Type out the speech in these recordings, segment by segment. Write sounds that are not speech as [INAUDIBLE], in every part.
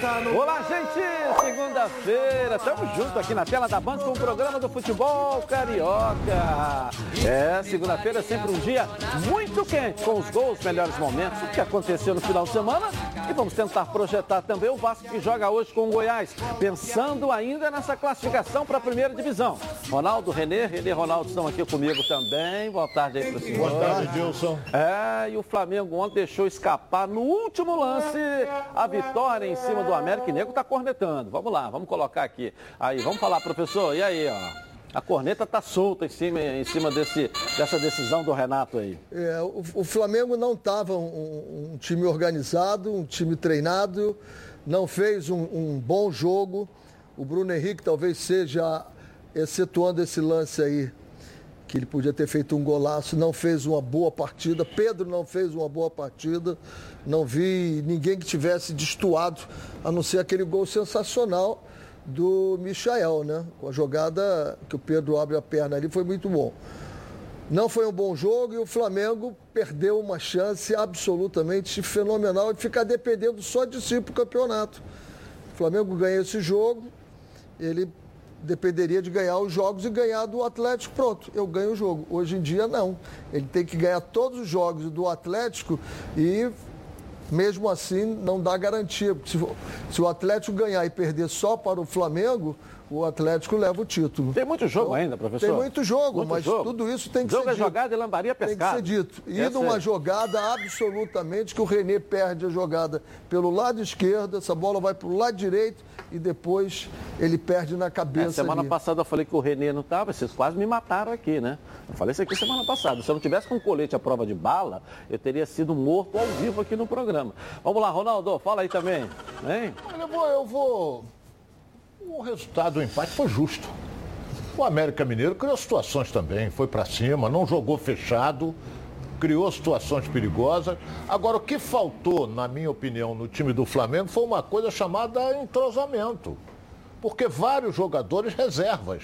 Olá, gente! Segunda-feira, estamos juntos aqui na tela da Band com o programa do futebol carioca. É, segunda-feira é sempre um dia muito quente, com os gols, melhores momentos, o que aconteceu no final de semana. E vamos tentar projetar também o Vasco que joga hoje com o Goiás, pensando ainda nessa classificação para a primeira divisão. Ronaldo, Renê, Renê Ronaldo estão aqui comigo também. Boa tarde aí para o senhor. Boa tarde, Gilson. É, e o Flamengo ontem deixou escapar no último lance a vitória em cima do América e Nego está cornetando. Vamos lá, vamos colocar aqui. Aí, vamos falar, professor. E aí, ó. A corneta está solta em cima, em cima desse, dessa decisão do Renato aí. É, o, o, Flamengo não estava um, um, time organizado, um time treinado, não fez um, um, bom jogo. O Bruno Henrique talvez seja, excetuando esse lance aí, que ele podia ter feito um golaço, não fez uma boa partida. Pedro não fez uma boa partida. Não vi ninguém que tivesse destoado, a não ser aquele gol sensacional do Michael, né? Com a jogada que o Pedro abre a perna ali foi muito bom. Não foi um bom jogo e o Flamengo perdeu uma chance absolutamente fenomenal de ficar dependendo só de si para o campeonato. O Flamengo ganha esse jogo, ele dependeria de ganhar os jogos e ganhar do Atlético, pronto, eu ganho o jogo. Hoje em dia não. Ele tem que ganhar todos os jogos do Atlético e mesmo assim não dá garantia. Se, se, o Atlético ganhar e perder só para o Flamengo, o Atlético leva o título. Tem muito jogo então, ainda, professor? Tem muito jogo, muito mas jogo. tudo isso tem que jogo ser é dito. jogada e lambaria pescada. Tem que ser dito. E Essa numa é... jogada absolutamente que o Renê perde a jogada pelo lado esquerdo, essa bola vai para o lado direito e depois ele perde na cabeça. É, semana ali. passada eu falei que o Renê não estava, vocês quase me mataram aqui, né? Eu falei isso aqui semana passada. Se eu não tivesse com colete à prova de bala, eu teria sido morto ao vivo aqui no programa. Vamos lá, Ronaldo, fala aí também. Hein? Eu vou, eu vou o resultado do empate foi justo. O América Mineiro criou situações também, foi para cima, não jogou fechado, criou situações perigosas. Agora, o que faltou, na minha opinião, no time do Flamengo foi uma coisa chamada entrosamento. Porque vários jogadores reservas.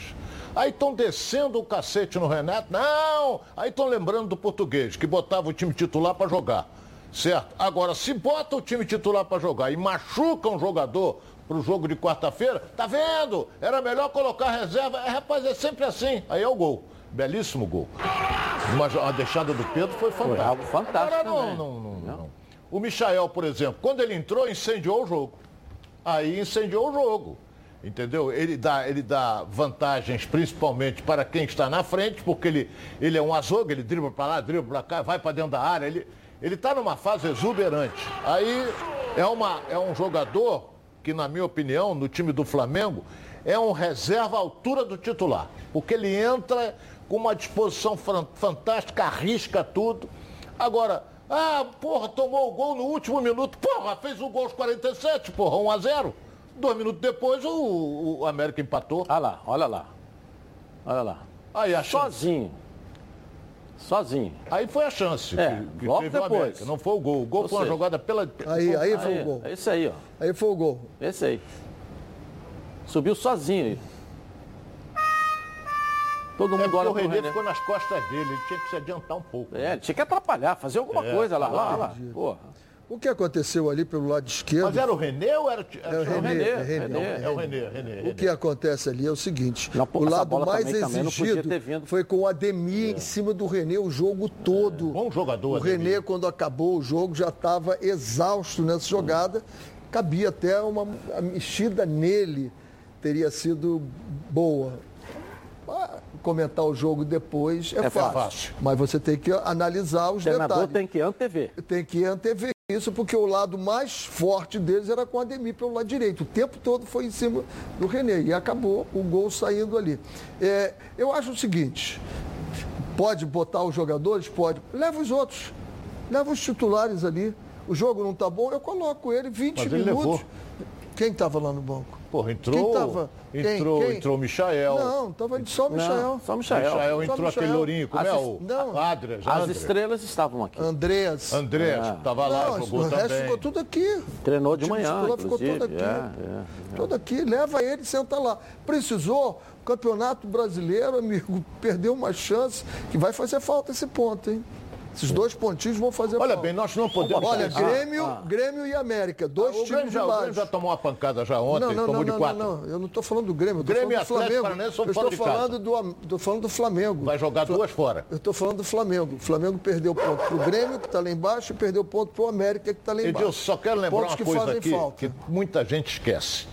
Aí estão descendo o cacete no Renato. Não! Aí estão lembrando do português, que botava o time titular para jogar. Certo? Agora, se bota o time titular para jogar e machuca um jogador para o jogo de quarta-feira, tá vendo? Era melhor colocar reserva. É, rapaz, é sempre assim. Aí é o gol. Belíssimo gol. Mas a deixada do Pedro foi fantástica. Foi algo fantástico. Agora, não, não, não, não, O Michael, por exemplo, quando ele entrou, incendiou o jogo. Aí incendiou o jogo. Entendeu? Ele dá, ele dá vantagens principalmente para quem está na frente, porque ele, ele é um azougue, ele dribla para lá, dribla para cá, vai para dentro da área. Ele está numa fase exuberante. Aí é, uma, é um jogador que, na minha opinião, no time do Flamengo, é um reserva à altura do titular. Porque ele entra com uma disposição fantástica, arrisca tudo. Agora, ah, porra, tomou o gol no último minuto. Porra, fez o gol aos 47, porra, 1 a 0 Dois minutos depois o, o América empatou. Olha lá, olha lá. Olha lá. Aí, a Sozinho. Sozinho. Aí foi a chance é, que, que logo teve depois. o América. Não foi o gol. O gol Ou foi uma jogada pela. Aí, aí foi aí, o gol. Esse aí, ó. Aí foi o gol. Esse aí. Subiu sozinho aí. Todo mundo é olha o René, René ficou nas costas dele, ele tinha que se adiantar um pouco. É, né? ele tinha que atrapalhar, fazer alguma é, coisa lá, lá, lá. Porra. O que aconteceu ali pelo lado esquerdo. Mas era o René ou era, era, o René? É, René, René, é o René, René, O que acontece ali é o seguinte: não, o lado mais também, exigido foi com o Ademir é. em cima do René o jogo todo. É. Bom jogador. O Ademir. René, quando acabou o jogo, já estava exausto nessa jogada. Cabia até uma mexida nele, teria sido boa comentar o jogo depois é, é fácil. fácil. Mas você tem que analisar os o detalhes. tem que antever. Tem que antever isso, porque o lado mais forte deles era com o Ademir pelo lado direito. O tempo todo foi em cima do René. E acabou o gol saindo ali. É, eu acho o seguinte: pode botar os jogadores? Pode. Leva os outros. Leva os titulares ali. O jogo não está bom, eu coloco ele 20 Mas minutos. Ele levou. Quem estava lá no banco? Porra, entrou. Quem tava? Entrou, quem? entrou o Michael. Não, tava só o Michael. Não, só o Michael. Michael entrou Michael. aquele lourinho, como As, é o? Não. As estrelas estavam aqui. Andreas. Andreas, é. tava lá, não, jogou o também. O resto ficou tudo aqui. Treinou de manhã, ficou tudo aqui. É, é, é, tudo aqui, leva ele, senta lá. Precisou, o Campeonato Brasileiro, amigo, [LAUGHS] perdeu uma chance que vai fazer falta esse ponto, hein? Esses dois pontinhos vão fazer Olha bem, nós não podemos... Olha, Grêmio, Grêmio e América, dois Ah, o times Grêmio de já, o baixo. Grêmio já tomou uma pancada já ontem, Não, não, tomou não, de não, quatro. não, não, eu não estou falando do Grêmio, eu estou Grêmio e falando do Atlético Flamengo. São Eu estou de falando do, tô falando do Flamengo. Vai jogar duas fora. Eu estou falando do Flamengo. O Flamengo perdeu ponto para o Grêmio, que está lá embaixo, e perdeu ponto para o América, que está lá embaixo. Edilson, só quero lembrar Pontos uma que coisa fazem aqui falta. que muita gente esquece.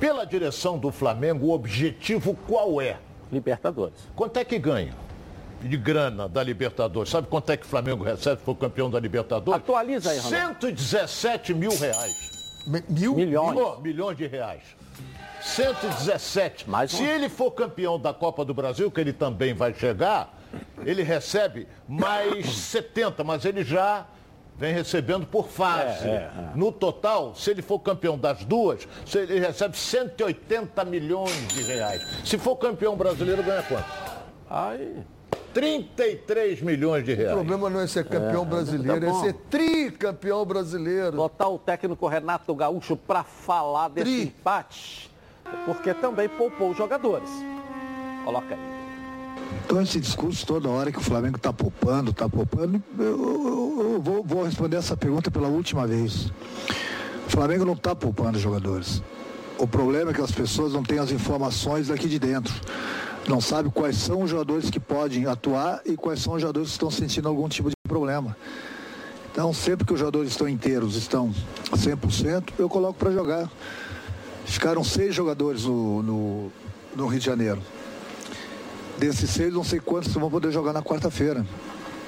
Pela direção do Flamengo, o objetivo qual é? Libertadores. Quanto é que ganha de grana da Libertadores? Sabe quanto é que o Flamengo recebe se for campeão da Libertadores? Atualiza aí, Ronaldo. 117 mil reais. Mil? Milhões. Oh, milhões de reais. 117. Mais Se ele for campeão da Copa do Brasil, que ele também vai chegar, ele recebe mais 70, mas ele já vem recebendo por fase. É, é, No total, se ele for campeão das duas, se ele recebe 180 milhões de reais. Se for campeão brasileiro, ganha quanto? Aí. 33 milhões de O reais. problema não é ser campeão brasileiro, tá é ser tricampeão brasileiro. Botar o técnico Renato Gaúcho para falar desse Tri. empate, porque também poupou os jogadores. Coloca aí. Então esse discurso toda hora que o Flamengo está poupando, está poupando, eu, eu- eu vou, vou responder essa pergunta pela última vez. O Flamengo não está poupando jogadores. O problema é que as pessoas não têm as informações daqui de dentro. Não sabem quais são os jogadores que podem atuar e quais são os jogadores que estão sentindo algum tipo de problema. Então, sempre que os jogadores estão inteiros, estão 100%, eu coloco para jogar. Ficaram seis jogadores no, no, no Rio de Janeiro. Desses seis, não sei quantos vão poder jogar na quarta-feira.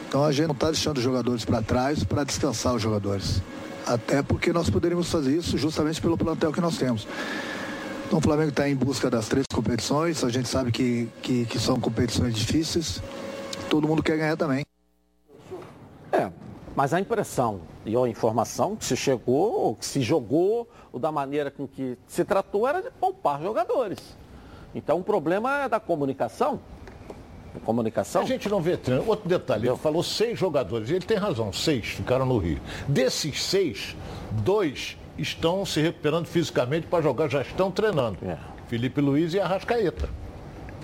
Então a gente não está deixando os jogadores para trás para descansar os jogadores. Até porque nós poderíamos fazer isso justamente pelo plantel que nós temos. Então o Flamengo está em busca das três competições, a gente sabe que, que, que são competições difíceis. Todo mundo quer ganhar também. É, mas a impressão e a informação que se chegou, ou que se jogou, ou da maneira com que se tratou, era de poupar jogadores. Então o problema é da comunicação. Comunicação? A gente não vê treino. Outro detalhe, ele falou seis jogadores. Ele tem razão, seis ficaram no Rio. Desses seis, dois estão se recuperando fisicamente para jogar, já estão treinando. É. Felipe Luiz e Arrascaeta.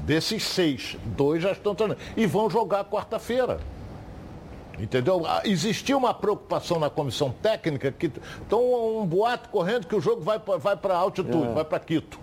Desses seis, dois já estão treinando. E vão jogar quarta-feira. Entendeu? Ah, Existia uma preocupação na comissão técnica que estão um boato correndo que o jogo vai para vai para altitude, vai para Quito.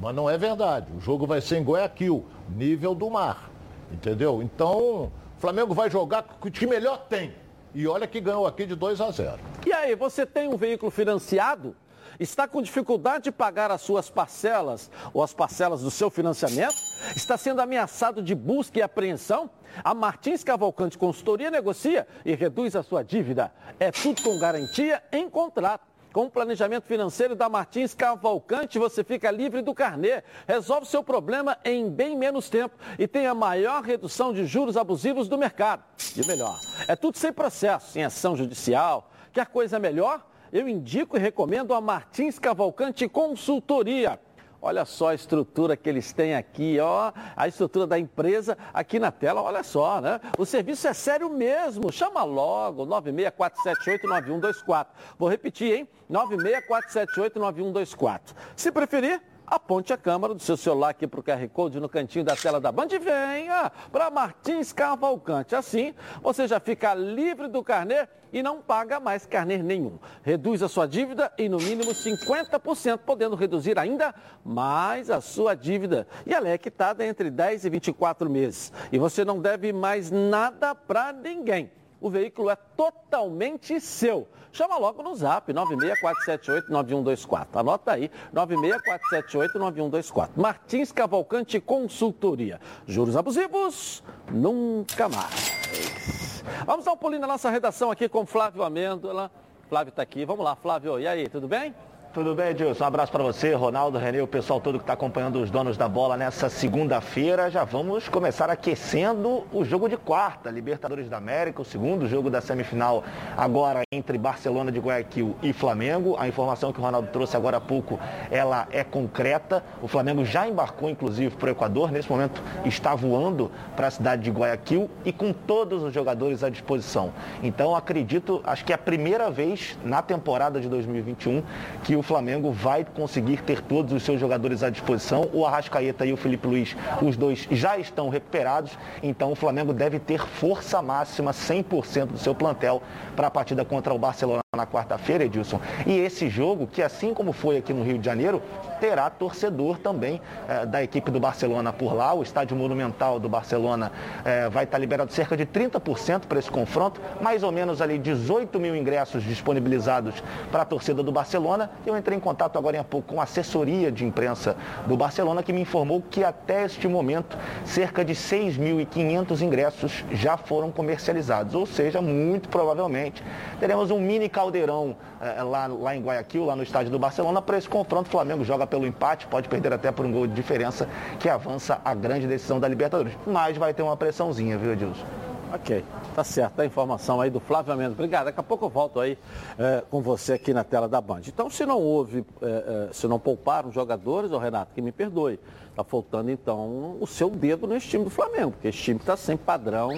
Mas não é verdade. O jogo vai ser em Guayaquil, nível do mar. Entendeu? Então, o Flamengo vai jogar com o que melhor tem. E olha que ganhou aqui de 2 a 0. E aí, você tem um veículo financiado? Está com dificuldade de pagar as suas parcelas ou as parcelas do seu financiamento? Está sendo ameaçado de busca e apreensão? A Martins Cavalcante Consultoria negocia e reduz a sua dívida. É tudo com garantia em contrato. Com o planejamento financeiro da Martins Cavalcante, você fica livre do carnê, resolve seu problema em bem menos tempo e tem a maior redução de juros abusivos do mercado. E melhor, é tudo sem processo, sem ação judicial. Quer coisa melhor? Eu indico e recomendo a Martins Cavalcante Consultoria. Olha só a estrutura que eles têm aqui, ó, a estrutura da empresa aqui na tela, olha só, né? O serviço é sério mesmo. Chama logo 964789124. Vou repetir, hein? 964789124. Se preferir, aponte a câmera do seu celular aqui para o QR Code no cantinho da tela da Band e venha para Martins Cavalcante. Assim, você já fica livre do carnê e não paga mais carnê nenhum. Reduz a sua dívida em no mínimo 50%, podendo reduzir ainda mais a sua dívida. E ela é quitada entre 10 e 24 meses. E você não deve mais nada para ninguém. O veículo é totalmente seu. Chama logo no zap 964789124. Anota aí, 964789124. Martins Cavalcante Consultoria. Juros abusivos? Nunca mais. Vamos dar um pulinho na nossa redação aqui com Flávio Amêndola. Flávio está aqui. Vamos lá, Flávio. E aí, tudo bem? Tudo bem, Edilson? Um abraço para você, Ronaldo, Renê, o pessoal todo que está acompanhando os donos da bola nessa segunda-feira. Já vamos começar aquecendo o jogo de quarta, Libertadores da América, o segundo jogo da semifinal agora entre Barcelona de Guayaquil e Flamengo. A informação que o Ronaldo trouxe agora há pouco, ela é concreta. O Flamengo já embarcou, inclusive, para o Equador. Nesse momento está voando para a cidade de Guayaquil e com todos os jogadores à disposição. Então, acredito, acho que é a primeira vez na temporada de 2021 que o Flamengo vai conseguir ter todos os seus jogadores à disposição. O Arrascaeta e o Felipe Luiz, os dois já estão recuperados, então o Flamengo deve ter força máxima, 100% do seu plantel para a partida contra o Barcelona na quarta-feira, Edilson. E esse jogo, que assim como foi aqui no Rio de Janeiro, terá torcedor também eh, da equipe do Barcelona por lá. O estádio monumental do Barcelona eh, vai estar liberado cerca de 30% para esse confronto, mais ou menos ali 18 mil ingressos disponibilizados para a torcida do Barcelona. Eu entrei em contato agora há pouco com a assessoria de imprensa do Barcelona que me informou que até este momento cerca de 6.500 ingressos já foram comercializados, ou seja, muito provavelmente teremos um mini caldeirão eh, lá, lá em Guayaquil, lá no estádio do Barcelona, para esse confronto. O Flamengo joga pelo empate, pode perder até por um gol de diferença, que avança a grande decisão da Libertadores. Mas vai ter uma pressãozinha, viu, Edilson? Ok, tá certo. A informação aí do Flávio Mendes. Obrigado. Daqui a pouco eu volto aí é, com você aqui na tela da Band. Então, se não houve, é, é, se não pouparam jogadores, ô Renato, que me perdoe, tá faltando então o seu dedo nesse time do Flamengo, porque esse time está sem padrão,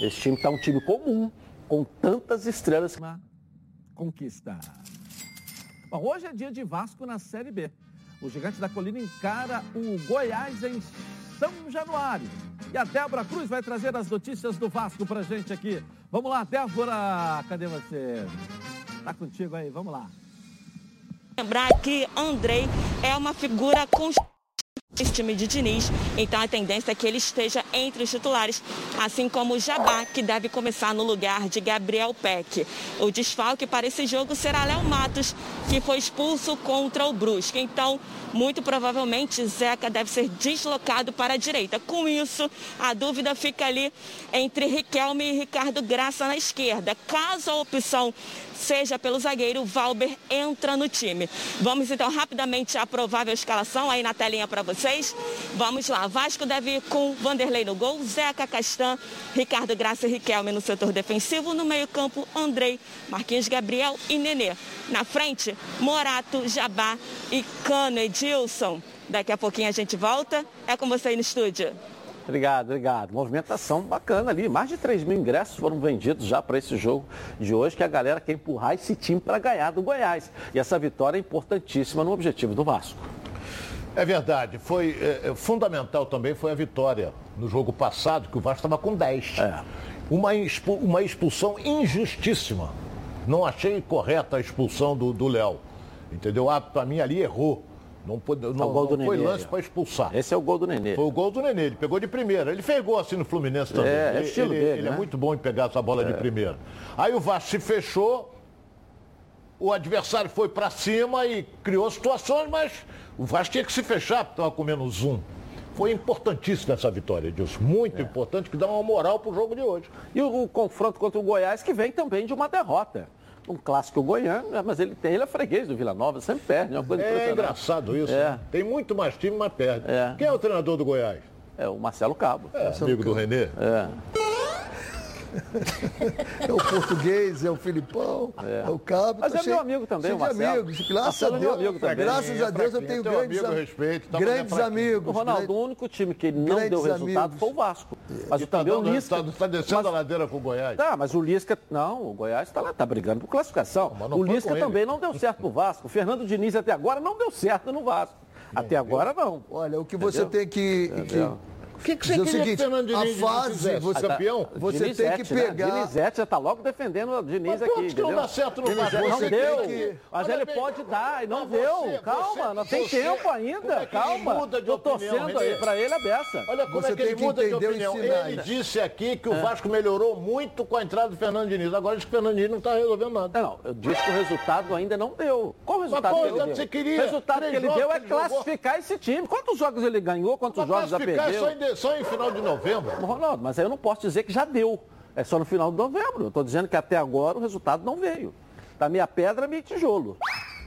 esse time está um time comum, com tantas estrelas. Conquista. Bom, hoje é dia de Vasco na Série B. O Gigante da Colina encara o Goiás em São Januário. E a Débora Cruz vai trazer as notícias do Vasco pra gente aqui. Vamos lá, Débora, cadê você? Tá contigo aí, vamos lá. Lembrar que Andrei é uma figura constante esse time de Diniz, então a tendência é que ele esteja entre os titulares, assim como o Jabá, que deve começar no lugar de Gabriel Peck. O desfalque para esse jogo será Léo Matos, que foi expulso contra o Brusque. Então, muito provavelmente, Zeca deve ser deslocado para a direita. Com isso, a dúvida fica ali entre Riquelme e Ricardo Graça na esquerda. Caso a opção seja pelo zagueiro, Valber entra no time. Vamos então rapidamente à provável escalação aí na telinha para vocês. Vamos lá, Vasco deve ir com Vanderlei no gol, Zeca Castan, Ricardo Graça e Riquelme no setor defensivo, no meio campo, Andrei, Marquinhos Gabriel e Nenê. Na frente, Morato, Jabá e Cano Edilson. Daqui a pouquinho a gente volta. É com você aí no estúdio. Obrigado, obrigado. Movimentação bacana ali. Mais de 3 mil ingressos foram vendidos já para esse jogo de hoje, que a galera quer empurrar esse time para ganhar do Goiás. E essa vitória é importantíssima no objetivo do Vasco. É verdade. Foi é, fundamental também foi a vitória no jogo passado, que o Vasco estava com 10. É. Uma, expu, uma expulsão injustíssima. Não achei correta a expulsão do Léo. Entendeu? Ah, para mim ali errou. Não, pode, não, é não foi lance para expulsar. Esse é o gol do Nenê. Foi o gol do Nenê. Ele pegou de primeira. Ele fez gol assim no Fluminense também. É, é estilo ele, dele, ele é né? é muito bom em pegar essa bola é. de primeira. Aí o Vasco se fechou, o adversário foi para cima e criou situações, mas o Vasco tinha que se fechar, porque estava com menos um. Foi importantíssima essa vitória, Edilson. Muito é. importante, que dá uma moral para o jogo de hoje. E o, o confronto contra o Goiás, que vem também de uma derrota um clássico goiano, né? mas ele tem, ele é freguês do Vila Nova, sempre perde. É, uma coisa é engraçado isso. É. Né? Tem muito mais time, mas perde. É. Quem é o treinador do Goiás? É o Marcelo Cabo. É, amigo do Renê? É. é o português, é o Filipão, é, é o Cabo. Mas é meu amigo também, o Marcelo. amigos, graças a Deus. É meu amigo também. Graças a Deus eu tenho grandes, amigo, respeito, tá grandes amigos. O Ronaldo, o único time que não deu resultado amigos. foi o Vasco. Mas e também tá o Lisca. Está tá descendo mas, a ladeira com o Goiás. Tá, mas o Lisca, não, o Goiás está lá, está brigando por classificação. o Lisca também não deu certo pro Vasco. O Fernando Diniz até agora não deu certo no Vasco. Até agora não. Olha, o que você tem que, o que, que você quer o seguinte, Fernando Diniz a fase, você, campeão? Você Dinizete, tem que né? pegar... Né? Dinizete já está logo defendendo o Diniz mas aqui, que não dá certo no Não deu, que... mas Olha ele bem, pode dar, e não deu. Você, calma, você, não tem você, tempo ainda, é calma. Estou torcendo aí para ele a beça. Olha como é que ele muda de opinião. Ele disse aqui que o é. Vasco melhorou muito com a entrada do Fernando Diniz. Agora diz que o Fernando Diniz não está resolvendo nada. Não, eu disse que o resultado ainda não deu. Qual o resultado que ele deu? Queria, o resultado que ele deu é classificar esse time. Quantos jogos ele ganhou, quantos jogos já perdeu? Só em final de novembro. Ronaldo, mas aí eu não posso dizer que já deu. É só no final de novembro. Eu estou dizendo que até agora o resultado não veio. Tá meia pedra, meio tijolo.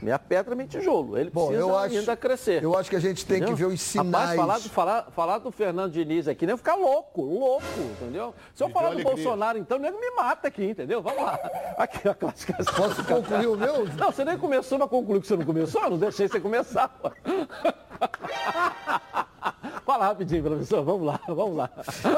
Meia pedra, meio tijolo. Ele Bom, precisa acho, ainda crescer. Eu acho que a gente tem entendeu? que ver os sinais. Rapaz, falar, do, falar, falar do Fernando Diniz aqui, nem ficar louco, louco, entendeu? Se eu falar do alegria. Bolsonaro, então, nego me mata aqui, entendeu? Vamos lá. [LAUGHS] Aqui a classificação. Posso concluir o meu? Não, você nem começou, mas concluiu que você não começou? Eu não deixei você começar. [LAUGHS] Fala rapidinho, professor. Vamos lá, [LAUGHS] vamos lá.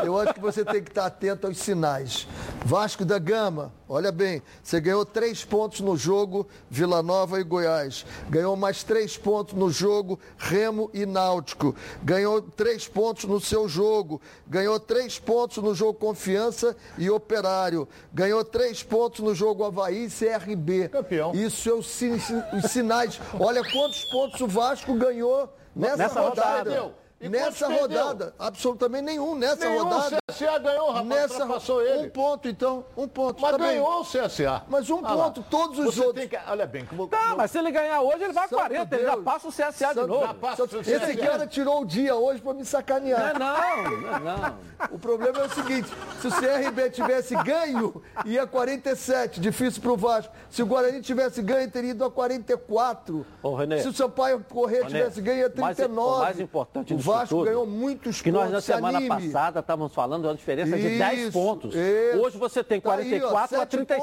Eu acho que você tem que estar atento aos sinais. Vasco da Gama, olha bem, você ganhou três pontos no jogo Vila Nova e Goiás. Ganhou mais três pontos no jogo Remo e Náutico. Ganhou três pontos no seu jogo. Ganhou três pontos no jogo Confiança e Operário. Ganhou três pontos no jogo Havaí e CRB. Campeão. Isso é os, sin- os sinais. Olha quantos pontos o Vasco ganhou nessa, Nessa rodada. rodada. E Nessa rodada, absolutamente nenhum. Nessa Nenhum rodada. CSA ganhou, rapaz, Nessa rodada. ele. Um ponto, então. Um ponto. Mas tá bem. ganhou o CSA. Mas um Ah lá. ponto, todos os Você outros. Tem que, olha bem, como, Tá, mas se ele ganhar hoje, ele vai a Santo 40. Ele já Deus. passa o CSA de Santo- novo. Já passa o Esse cara tirou o dia hoje pra me Não é sacanear. não, não é não. [LAUGHS] O problema é o seguinte: se o CRB tivesse ganho, ia 47, difícil pro Vasco. Se o Guarani tivesse ganho, teria ido a 44. Ô, Renê. se o Sampaio Corrêa Renê, tivesse ganho, ia o mais- 39. o mais importante O disso Vasco tudo, ganhou muitos Que nós pontos. na se semana anime. passada estávamos falando de uma diferença de 10 Isso, pontos. isso. Hoje você tem Tá aí, ó, 44 a sete 37.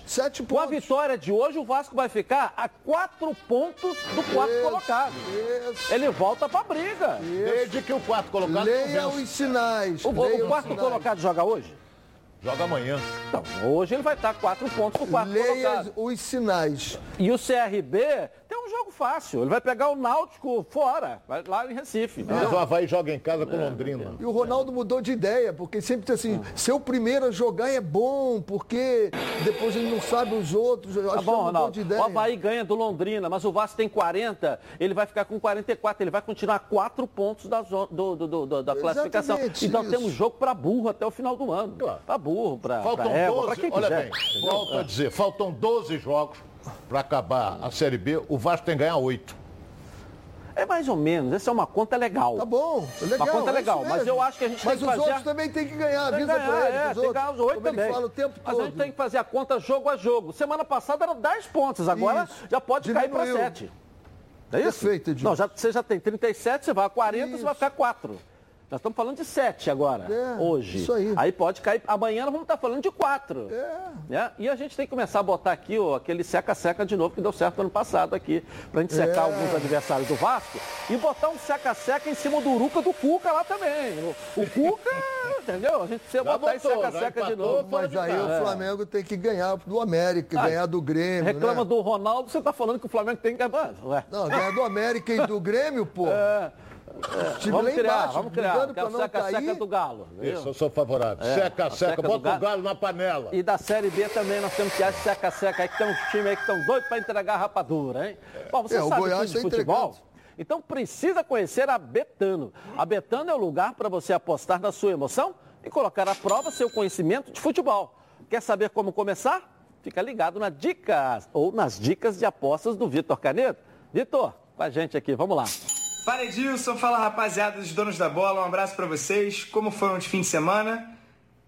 pontos. Sete Com a pontos. vitória de hoje, o Vasco vai ficar a 4 pontos do quarto Isso, colocado. isso. Ele volta pra briga. Desde que o quarto colocado Leia os sinais. O, o quarto sinais. colocado joga hoje? Joga amanhã. Então, hoje ele vai estar 4 pontos do quarto Leia colocado. os sinais. E o CRB um jogo fácil. Ele vai pegar o Náutico fora, vai lá em Recife. Mas o Havaí joga em casa com Londrina. E o Ronaldo mudou de ideia, porque sempre tem assim, ser o primeiro a jogar é bom, porque depois ele não sabe os outros. Eu Tá acho que bom, Ronaldo. de ideia. O Havaí ganha do Londrina, mas o Vasco tem 40, ele vai ficar com 44, ele vai continuar 4 pontos da, zo- do- do- do- do- da classificação. Exatamente Então isso. temos jogo para burro até o final do ano. Claro. Para burro, para Faltam égua, para 12, quem olha quiser. bem, entendeu? volto a dizer, faltam 12 jogos para acabar a Série B. O Vasco tem que ganhar 8. É mais ou menos, essa é uma conta legal. Tá bom, é legal. Uma conta é legal, mas eu acho que a gente mas tem que os fazer outros a- também tem que ganhar, avisa ganhar, pra eles. é, os tem que outros, ganhar os oito também. fala o tempo Mas todo. a gente tem que fazer a conta jogo a jogo. Semana passada eram 10 pontos, agora Isso. já pode cair para Diminuiu. 7. É isso? Perfeito, Edilson. Não, já, você já tem 37, você vai a 40, você Isso. vai ficar 4. Nós estamos falando de 7 agora, É, hoje. isso aí. pode cair. Amanhã nós vamos estar falando de 4. É. E a gente tem que começar a botar aqui ó, aquele seca-seca de novo que deu certo ano passado aqui. Pra gente secar É. alguns adversários do Vasco e botar um seca-seca em cima do Uruca do Cuca lá também. O, o Cuca, [LAUGHS] entendeu? A gente precisa Já botar esse seca-seca de novo. Mas de aí o Flamengo tem que ganhar do América, Ah, ganhar do Grêmio. Reclama né? do Ronaldo, você tá falando que o Flamengo tem que. Ué. Não, ganhar do América e do Grêmio, pô. Os lá Vamos criar, embaixo, vamos criar. brigando Que é o pra não seca-seca cair. do Galo. entendeu? Isso, eu sou favorável. É, seca, a seca, seca bota Galo. o galo na panela. E da Série B também nós temos que achar seca-seca aí, que tem uns times aí que estão doidos para entregar rapadura, hein? Bom, você É, o sabe Goiás tudo de tá futebol? entregando. Então precisa conhecer a Betano. A Betano é o lugar para você apostar na sua emoção e colocar à prova seu conhecimento de futebol. Quer saber como começar? Fica ligado na dicas ou nas dicas de apostas do Vitor Canedo. Vitor, com a gente aqui, vamos lá. Fala Edilson, fala rapaziada dos donos da bola, um abraço pra vocês. Como foram de fim de semana?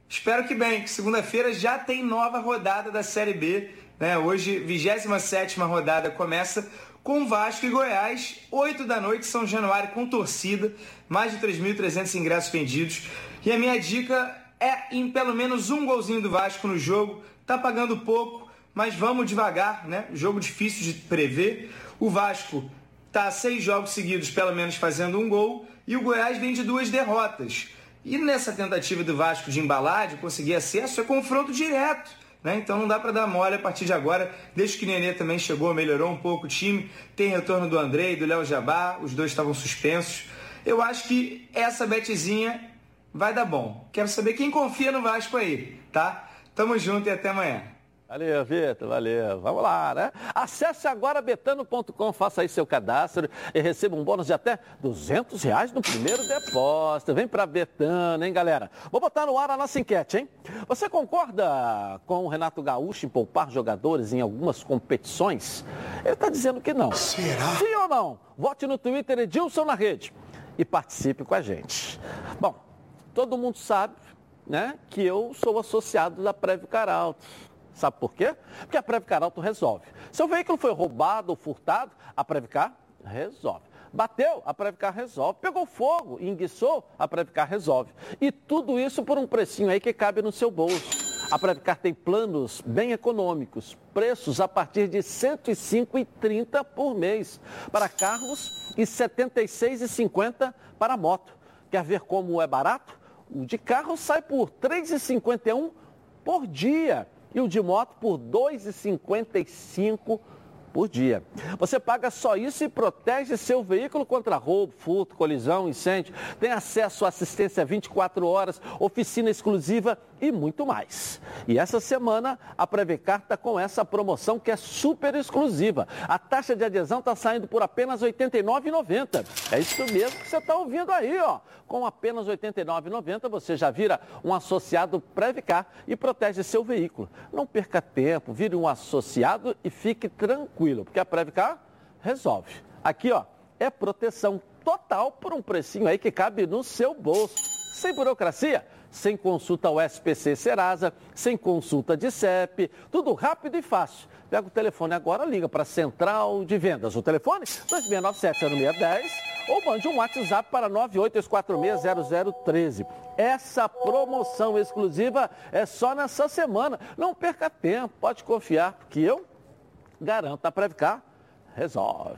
Espero que bem, que segunda-feira já tem nova rodada da Série B. Né? Hoje, 27 rodada começa com Vasco e Goiás, 8 da noite, São Januário com torcida, mais de 3.300 ingressos vendidos. E a minha dica é em pelo menos um golzinho do Vasco no jogo. Tá pagando pouco, mas vamos devagar, né? Jogo difícil de prever. O Vasco tá seis jogos seguidos, pelo menos fazendo um gol, e o Goiás vem de duas derrotas. E nessa tentativa do Vasco de embalar, de conseguir acesso, é confronto direto. Né? Então não dá para dar mole a partir de agora. Desde que o Nenê também chegou, melhorou um pouco o time. Tem retorno do André do Léo Jabá, os dois estavam suspensos. Eu acho que essa betezinha vai dar bom. Quero saber quem confia no Vasco aí, tá? Tamo junto e até amanhã. Valeu, Vitor, valeu. Vamos lá, né? Acesse agora betano.com, faça aí seu cadastro e receba um bônus de até 200 reais no primeiro depósito. Vem pra Betano, hein, galera? Vou botar no ar a nossa enquete, hein? Você concorda com o Renato Gaúcho em poupar jogadores em algumas competições? Ele está dizendo que não. Será? Sim ou não? Vote no Twitter Edilson na rede e participe com a gente. Bom, todo mundo sabe, né, que eu sou associado da Prévio Caralto. Sabe por quê? Porque a Previcar Auto resolve. Seu veículo foi roubado ou furtado, a Previcar resolve. Bateu, a Previcar resolve. Pegou fogo, enguiçou, a Previcar resolve. E tudo isso por um precinho aí que cabe no seu bolso. A Previcar tem planos bem econômicos, preços a partir de R$ 105,30 por mês para carros e R$ 76,50 para moto. Quer ver como é barato? O de carro sai por R$ 3,51 por dia e o de moto por R$ 2,55 por dia. Você paga só isso e protege seu veículo contra roubo, furto, colisão, incêndio. Tem acesso à assistência 24 horas, oficina exclusiva e muito mais. E essa semana a Prevecar está com essa promoção que é super exclusiva. A taxa de adesão está saindo por apenas R$ 89,90. É isso mesmo que você está ouvindo aí, ó. Com apenas R$ 89,90 você já vira um associado Previcar e protege seu veículo. Não perca tempo, vire um associado e fique tranquilo, porque a Previcar resolve. Aqui, ó, é proteção total por um precinho aí que cabe no seu bolso. Sem burocracia sem consulta ao SPC Serasa, sem consulta de CEP, tudo rápido e fácil. Pega o telefone agora, liga para a Central de Vendas. O telefone 2697-0610 ou mande um WhatsApp para 982460013. Essa promoção exclusiva é só nessa semana. Não perca tempo, pode confiar, porque eu garanto, a Previcar resolve.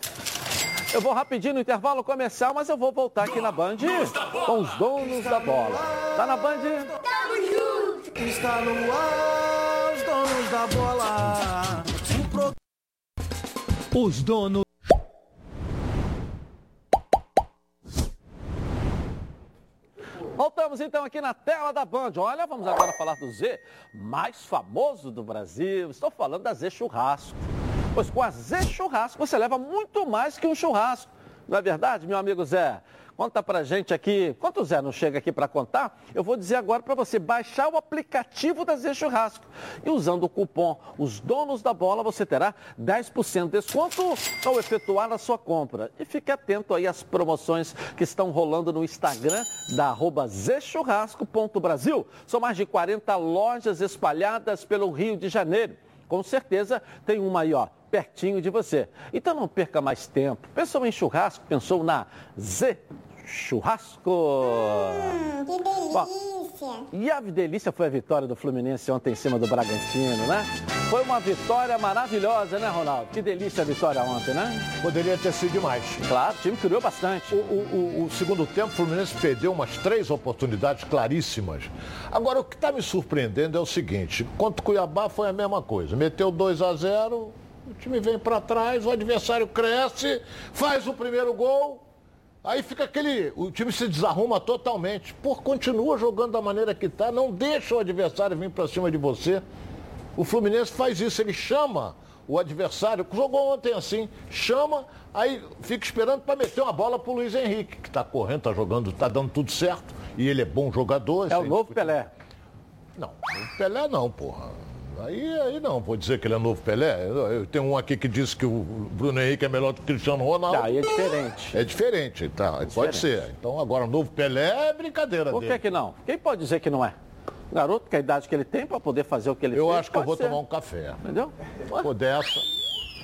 Eu vou rapidinho no intervalo comercial, mas eu vou voltar aqui na Band com os donos da bola. Tá na Band? Tamo junto! Está no ar, os donos da bola. Os donos. Voltamos então aqui na tela da Band. Olha, vamos agora falar do Z mais famoso do Brasil. Estou falando da Z Churrasco. Pois com a Z Churrasco você leva muito mais que um churrasco. Não é verdade, meu amigo Zé? Conta pra gente aqui. Enquanto o Zé não chega aqui para contar, eu vou dizer agora para você baixar o aplicativo da Z Churrasco. E usando o cupom Os Donos da Bola, você terá 10% de desconto ao efetuar a sua compra. E fique atento aí às promoções que estão rolando no Instagram da arroba zchurrasco.brasil. São mais de 40 lojas espalhadas pelo Rio de Janeiro. Com certeza tem uma aí, ó, pertinho de você. Então não perca mais tempo. Pensou em churrasco? Pensou na Z Churrasco. Hum, que delícia. E a delícia foi a vitória do Fluminense ontem em cima do Bragantino, né? Foi uma vitória maravilhosa, né, Ronaldo? Que delícia a vitória ontem, né? Poderia ter sido demais. Claro, o time criou bastante. O, o, o, o segundo tempo, o Fluminense perdeu umas três oportunidades claríssimas. Agora, o que está me surpreendendo é o seguinte: contra o Cuiabá foi a mesma coisa. Meteu 2 a 0 o time vem para trás, o adversário cresce, faz o primeiro gol, aí fica aquele. O time se desarruma totalmente. Por continua jogando da maneira que está, não deixa o adversário vir para cima de você. O Fluminense faz isso, ele chama o adversário, jogou ontem assim, chama, aí fica esperando para meter uma bola pro Luiz Henrique, que está correndo, está jogando, está dando tudo certo, e ele é bom jogador. É o novo Pelé. Não, o Pelé não, porra. Aí, aí não, vou dizer que ele é novo Pelé. Eu, eu tenho um aqui que disse que o Bruno Henrique é melhor do que o Cristiano Ronaldo. Aí é diferente. É diferente, tá? Pode ser. Então agora novo Pelé é brincadeira Por dele. que que não? Quem pode dizer que não é? O garoto, que a idade que ele tem para poder fazer o que ele Eu fez, acho que eu pode vou ser. tomar um café. Entendeu? Por dessa.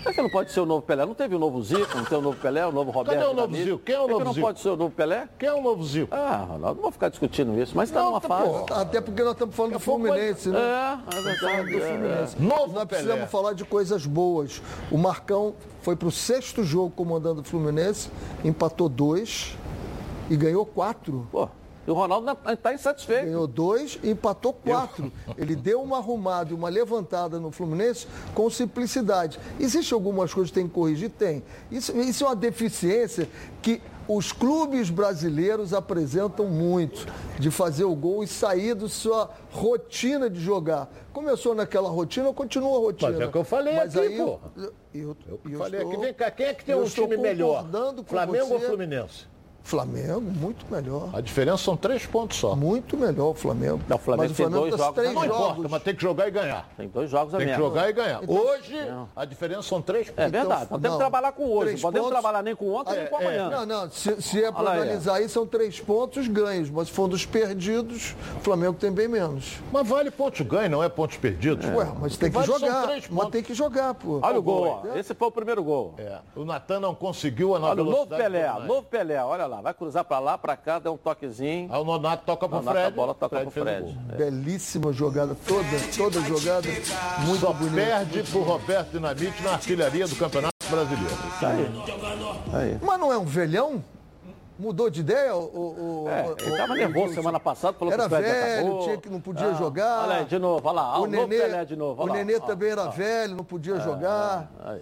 Por que não pode ser o novo Pelé? Não teve o novo Zico, não tem o novo Pelé, o novo Roberto Cadê o novo? Zico? Quem é o Por que novo não Zico? pode ser o novo Pelé? Quem é o novo Zico? Ah, Ronaldo, não vou ficar discutindo isso, mas está numa tá, fase. pô, até porque nós estamos falando do Fluminense, né? É, é verdade. do é, Fluminense. Novo Nós Pelé. precisamos falar de coisas boas. O Marcão foi para o sexto jogo comandando o Fluminense, empatou dois e ganhou quatro. Pô, e o Ronaldo está insatisfeito. Ganhou dois e empatou quatro. Ele deu uma arrumada e uma levantada no Fluminense com simplicidade. Existem algumas coisas que tem que corrigir? Tem. Isso, isso é uma deficiência que os clubes brasileiros apresentam muito, de fazer o gol e sair da sua rotina de jogar. Começou naquela rotina, continua a rotina. Mas é o que eu falei Mas aqui, aí eu, porra. eu, eu, Eu falei estou- aqui, vem cá, quem é que tem um time melhor? Flamengo ou você. Fluminense? Flamengo, muito melhor. A diferença são três pontos só. Muito melhor o Flamengo. Não, o Flamengo Mas tem dois tá jogos três Não mais. importa, mas tem que jogar e ganhar. Tem dois jogos a Tem que jogar e ganhar. Então- Hoje, a diferença são três É pontos. verdade, nós temos não. que trabalhar com hoje. Três Não podemos pontos. trabalhar nem com ontem nem com É, é. amanhã. Não, não, se, se é para analisar aí, são três pontos ganhos, mas se for dos perdidos, o Flamengo tem bem menos. Mas vale pontos ganhos, não é pontos perdidos. Ué, mas tem que Vale jogar. três Mas tem que jogar, pô. Olha o gol, ó. É. Esse foi o primeiro gol. É, o Natan não conseguiu a nova Olha o novo velocidade Pelé, novo Pelé, olha lá, vai cruzar pra lá, pra cá, dá um toquezinho. Aí o Nonato toca pro Nonato, Fred. a bola toca Fred pro o Fred. gol. Belíssima jogada, toda, toda jogada, muito Só bonita. perde pro Roberto Dinamite na artilharia do Campeonato Brasileiro. Isso aí. Aí. Mas não é um velhão? Mudou de ideia? O, o, é, ele estava nervoso semana passada, falou era que o velho, acabou. tinha que não podia ah, jogar. Olha aí, de novo, olha lá, o, o Nenê, de novo. o Nenê também era velho, não podia jogar. É,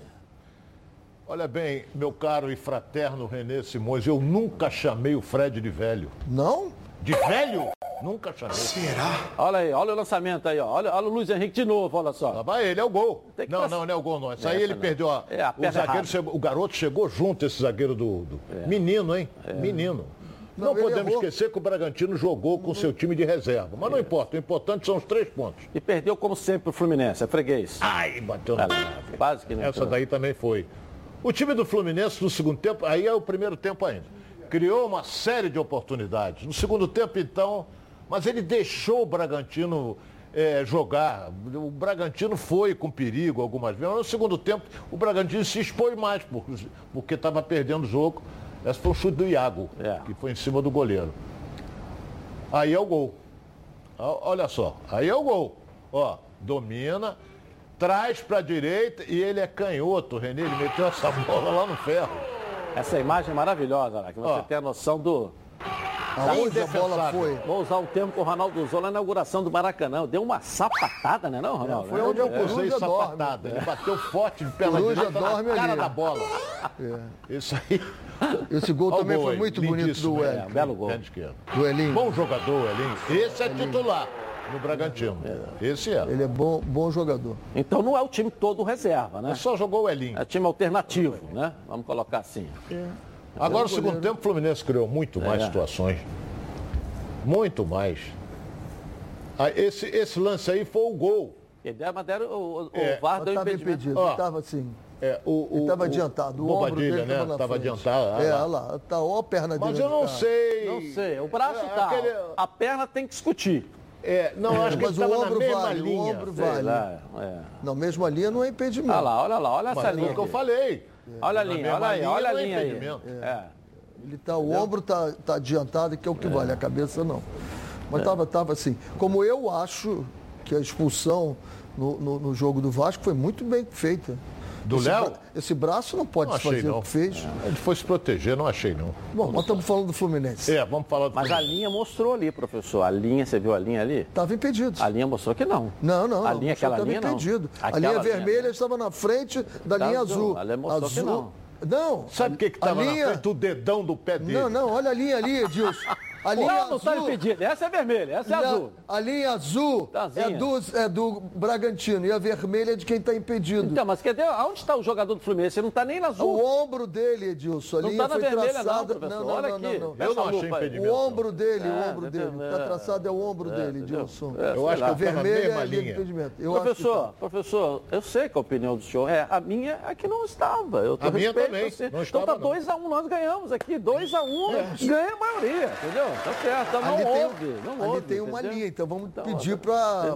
olha bem, meu caro e fraterno Renê Simões, eu nunca chamei o Fred de velho. Não? De velho? Nunca chamei. Será? Olha aí, olha o lançamento aí, ó. Olha, olha o Luiz Henrique de novo, olha só. Lá vai ele, é o gol. Não, não, não é o gol, não. Isso aí ele não. perdeu. Ó, é, o zagueiro chegou, o garoto chegou junto, esse zagueiro do. do... É. Menino, hein? É. Menino. Não, não podemos esquecer que o Bragantino jogou com o seu time de reserva. Mas não importa, o importante são os três pontos. E perdeu, como sempre, o Fluminense, é freguês. Ai, bateu na trave. Quase que não. Essa daí também foi. O time do Fluminense no segundo tempo, aí é o primeiro tempo ainda. Criou uma série de oportunidades. No segundo tempo, então, mas ele deixou o Bragantino é, jogar. O Bragantino foi com perigo algumas vezes. Mas no segundo tempo, o Bragantino se expôs mais, porque estava perdendo o jogo. Esse foi um chute do Iago, é. que foi em cima do goleiro. Aí é o gol. Olha só, aí é o gol. Ó, domina, traz para a direita e ele é canhoto, Renê. Ele meteu essa bola lá no ferro. Essa imagem é maravilhosa, né? que você ó, tem a noção do, Aonde a bola foi? Vou usar o termo que o Ronaldo usou na inauguração do Maracanã. Deu uma sapatada, né não, Ronaldo? É, foi onde eu é. usei sapatada. Ele bateu forte de perna direita dorme na cara ali. da bola. É. Isso aí. Esse gol também gol foi muito bonito do Elinho. É, belo gol. Do Elinho. Bom jogador, Elinho. Esse é titular no Bragantino. É. Esse é. Ele é bom, bom jogador. Então não é o time todo reserva, né? Ele só jogou o Elinho. É time alternativo, né? Vamos colocar assim. É. Agora, no segundo tempo, o Fluminense criou muito mais é. situações. Muito mais. Ah, esse, esse lance aí foi o gol. Mas deram, o, o é, VAR deu impedimento. impedido, estava assim. É, o, o, estava adiantado. O Bobadilha, né? Estava adiantado. Ah, é, olha lá, tá ó a perna dele. Mas eu não sei. Não sei. O braço é, tá. Aquele... A perna tem que discutir. É, não, acho que Mas ele o ombro na mesma vale, linha. O ombro vale. Lá, é. Não, mesma linha não é impedimento. Olha lá, olha lá, olha essa Mas linha. É o que eu falei. Olha a linha, olha aí, olha a linha aí. É. Ele tá, o ombro está tá adiantado, que é o que vale, a cabeça não. Mas estava é. tava assim. Como eu acho que a expulsão no, no, no jogo do Vasco foi muito bem feita. Do Léo? Esse braço não pode não fazer não. o que fez. É. Ele foi se proteger, não achei não. Bom, nós estamos falando do Fluminense. É, vamos falar do Mas Fluminense. a linha mostrou ali, professor. A linha, você viu a linha ali? Estava impedido. A linha mostrou que não. Não, não. A linha, aquela linha impedido. não. A linha vermelha estava na frente da linha azul. A linha mostrou azul. que não. Não. Sabe o que estava linha... na frente? O dedão do pé dele. Não, não, olha a linha ali, Edilson. [LAUGHS] A linha não, não está impedida. Essa é vermelha, essa é não, azul. A linha azul é do, é do Bragantino e a vermelha é de quem está impedido. Então, mas cadê? Onde está o jogador do Fluminense? Ele não está nem na azul. O ombro dele, Edilson. A não está na vermelha, traçada... não, professor. Não, Olha não, aqui. Não, Eu não achei impedimento. O ombro dele, o ombro dele. Está traçado é o ombro dele, Edilson. eu acho que a vermelha é linha. impedimento. Eu professor, tá. professor, eu sei que a opinião do senhor é. A minha é que não estava. Eu a minha também. Então está 2x1, nós ganhamos aqui. 2x1, ganha a maioria, entendeu? Tá certo não ali houve, tem, não ali houve. tem uma linha, então vamos então, pedir para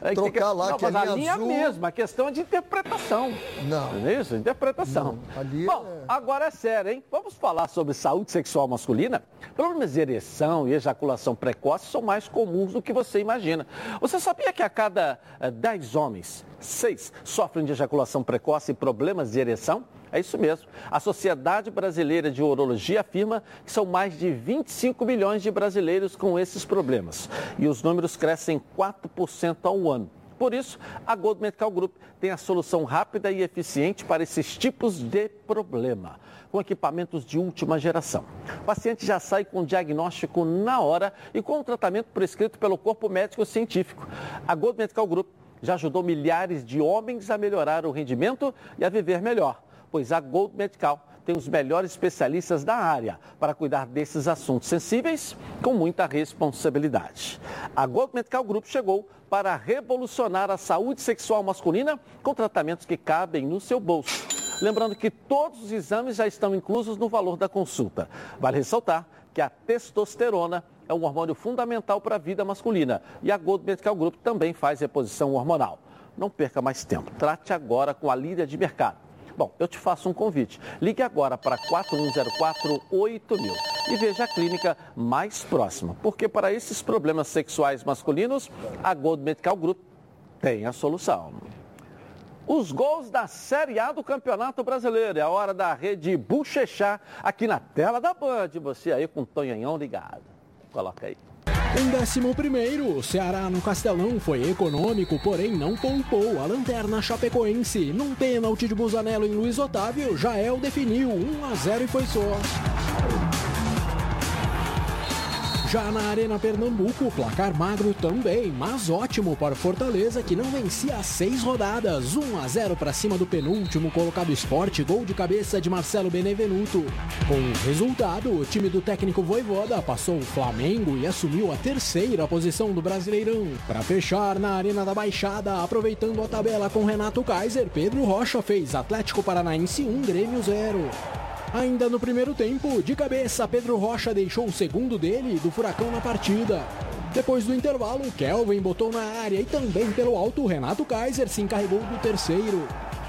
é trocar que, lá, não, que a linha, a linha azul... mesma, a questão é de interpretação. Não. Não é isso? Interpretação. Não, ali Bom, é... agora é sério, hein? Vamos falar sobre saúde sexual masculina? Problemas de ereção e ejaculação precoce são mais comuns do que você imagina. Você sabia que a cada 10 eh, homens, 6 sofrem de ejaculação precoce e problemas de ereção? É isso mesmo. A Sociedade Brasileira de Urologia afirma que são mais de 25 milhões de brasileiros com esses problemas. E os números crescem 4% ao ano. Por isso, a Gold Medical Group tem a solução rápida e eficiente para esses tipos de problema, com equipamentos de última geração. O paciente já sai com o diagnóstico na hora e com o tratamento prescrito pelo corpo médico científico. A Gold Medical Group já ajudou milhares de homens a melhorar o rendimento e a viver melhor pois a Gold Medical tem os melhores especialistas da área para cuidar desses assuntos sensíveis com muita responsabilidade. A Gold Medical Group chegou para revolucionar a saúde sexual masculina com tratamentos que cabem no seu bolso. Lembrando que todos os exames já estão inclusos no valor da consulta. Vale ressaltar que a testosterona é um hormônio fundamental para a vida masculina e a Gold Medical Group também faz reposição hormonal. Não perca mais tempo. Trate agora com a líder de mercado. Bom, eu te faço um convite. Ligue agora para 4104-8000 e veja a clínica mais próxima, porque para esses problemas sexuais masculinos, a Gold Medical Group tem a solução. Os gols da Série A do Campeonato Brasileiro. É a hora da rede Buchechá aqui na tela da Band. Você aí com o Tonhanhão ligado. Coloca aí. Em décimo primeiro, o Ceará no Castelão foi econômico, porém não poupou a lanterna chapecoense. Num pênalti de Busanello em Luiz Otávio, Jael definiu 1 a 0 e foi só. Já na Arena Pernambuco, placar magro também, mas ótimo para Fortaleza que não vencia seis rodadas. 1 a 0 para cima do penúltimo colocado esporte, gol de cabeça de Marcelo Benevenuto. Com o resultado, o time do técnico Voivoda passou o Flamengo e assumiu a terceira posição do Brasileirão. Para fechar na Arena da Baixada, aproveitando a tabela com Renato Kaiser, Pedro Rocha fez Atlético Paranaense 1, Grêmio 0. Ainda no primeiro tempo, de cabeça, Pedro Rocha deixou o segundo dele do Furacão na partida. Depois do intervalo, Kelvin botou na área e também pelo alto, Renato Kaiser se encarregou do terceiro.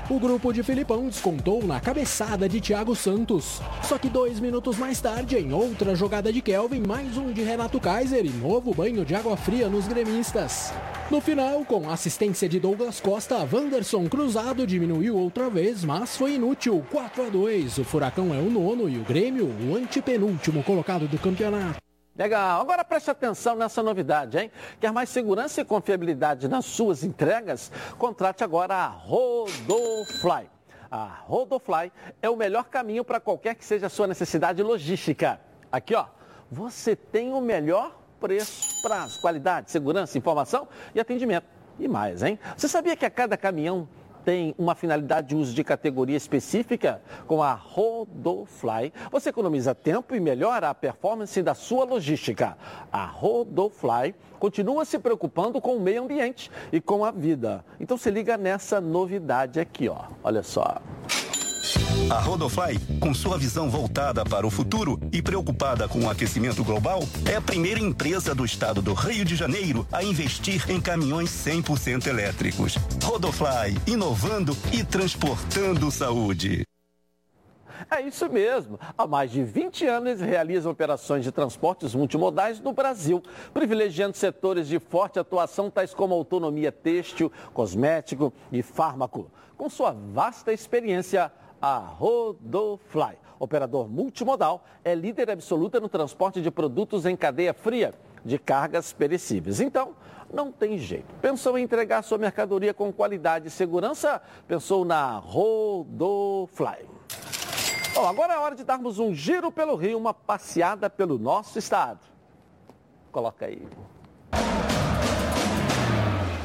O grupo de Filipão descontou na cabeçada de Thiago Santos. Só que dois minutos mais tarde, em outra jogada de Kelvin, mais um de Renato Kaiser e novo banho de água fria nos gremistas. No final, com assistência de Douglas Costa, Wanderson cruzado diminuiu outra vez, mas foi inútil. 4 a 2. O Furacão é o nono e o Grêmio o antepenúltimo colocado do campeonato. Legal. Agora preste atenção nessa novidade, hein? Quer mais segurança e confiabilidade nas suas entregas? Contrate agora a Rodofly. A Rodofly é o melhor caminho para qualquer que seja a sua necessidade logística. Aqui, ó, você tem o melhor preço, prazo, qualidade, segurança, informação e atendimento. E mais, hein? Você sabia que a cada caminhão tem uma finalidade de uso de categoria específica, com a Rodofly, você economiza tempo e melhora a performance da sua logística. A Rodofly continua se preocupando com o meio ambiente e com a vida. Então se liga nessa novidade aqui, ó. Olha só. A Rodofly, com sua visão voltada para o futuro e preocupada com o aquecimento global, é a primeira empresa do estado do Rio de Janeiro a investir em caminhões 100% elétricos. Rodofly, inovando e transportando saúde. É isso mesmo. Há mais de 20 anos eles realizam operações de transportes multimodais no Brasil, privilegiando setores de forte atuação, tais como autonomia têxtil, cosmético e fármaco. Com sua vasta experiência, a Rodofly, operador multimodal, é líder absoluta no transporte de produtos em cadeia fria de cargas perecíveis. Então, não tem jeito. Pensou em entregar sua mercadoria com qualidade e segurança? Pensou na Rodofly. Bom, agora é hora de darmos um giro pelo Rio, uma passeada pelo nosso estado. Coloca aí.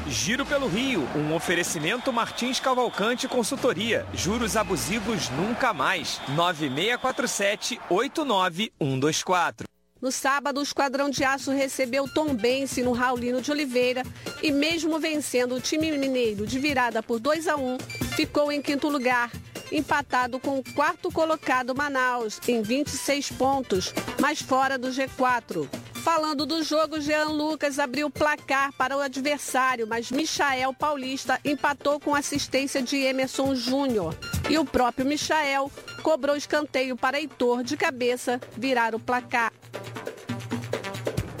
Giro pelo Rio, um oferecimento Martins Cavalcante Consultoria. Juros abusivos nunca mais. 9647-89124. No sábado, o Esquadrão de Aço recebeu Tom Bense no Raulino de Oliveira e mesmo vencendo o time mineiro de virada por 2 a 1, ficou em quinto lugar, empatado com o quarto colocado Manaus em 26 pontos, mas fora do G4. Falando do jogo, Jean Lucas abriu o placar para o adversário, mas Michael Paulista empatou com assistência de Emerson Júnior. E o próprio Michael cobrou escanteio para Heitor de cabeça virar o placar.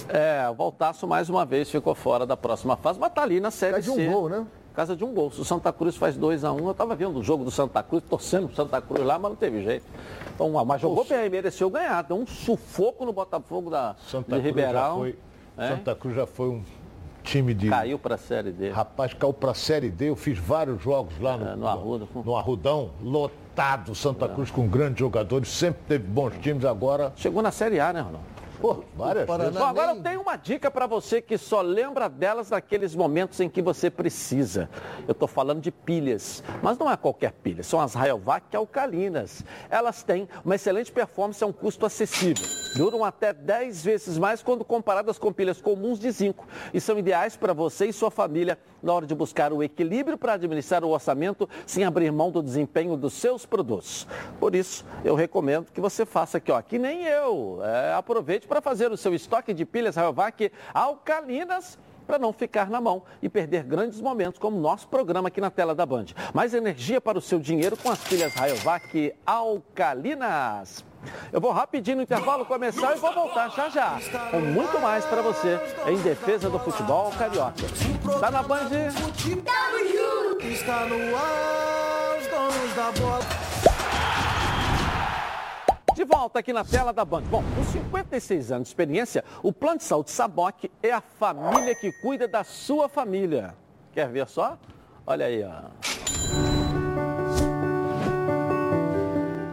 É, o Voltaço mais uma vez ficou fora da próxima fase, mas tá ali na Série É de um C. gol, né? Casa de um gol. Se o Santa Cruz faz 2 a 1 um, eu estava vendo o jogo do Santa Cruz, torcendo pro Santa Cruz lá, mas não teve jeito. Então, mas jogou bem, mereceu ganhar. Deu um sufoco no Botafogo da, Santa de Cruz Ribeirão. Já foi, É? Santa Cruz já foi um time de. Caiu para a Série D. Rapaz, caiu para a Série D. Eu fiz vários jogos lá no, É, no Arruda. no Arrudão, lotado. Santa Cruz com grandes jogadores, sempre teve bons times. Agora, Chegou na Série A, né, Ronaldo? Pô, várias. Bom, agora eu tenho uma dica para você que só lembra delas naqueles momentos em que você precisa. Eu estou falando de pilhas, mas não é qualquer pilha, são as Rayovac alcalinas. Elas têm uma excelente performance a um custo acessível. Duram até 10 vezes mais quando comparadas com pilhas comuns de zinco e são ideais para você e sua família na hora de buscar o equilíbrio para administrar o orçamento sem abrir mão do desempenho dos seus produtos. Por isso, eu recomendo que você faça aqui, ó, que nem eu. É, aproveite para fazer o seu estoque de pilhas Rayovac alcalinas para não ficar na mão e perder grandes momentos como nosso programa aqui na tela da Band. Mais energia para o seu dinheiro com as pilhas Rayovac alcalinas. Eu vou rapidinho no intervalo começar e vou voltar já já com muito mais para você em defesa do futebol carioca. Tá na Band? Tamo junto! Está no ar, os donos da bola. De volta aqui na tela da Band. Bom, com 56 anos de experiência, o Plano de Saúde Saboc é a família que cuida da sua família. Quer ver só? Olha aí, ó.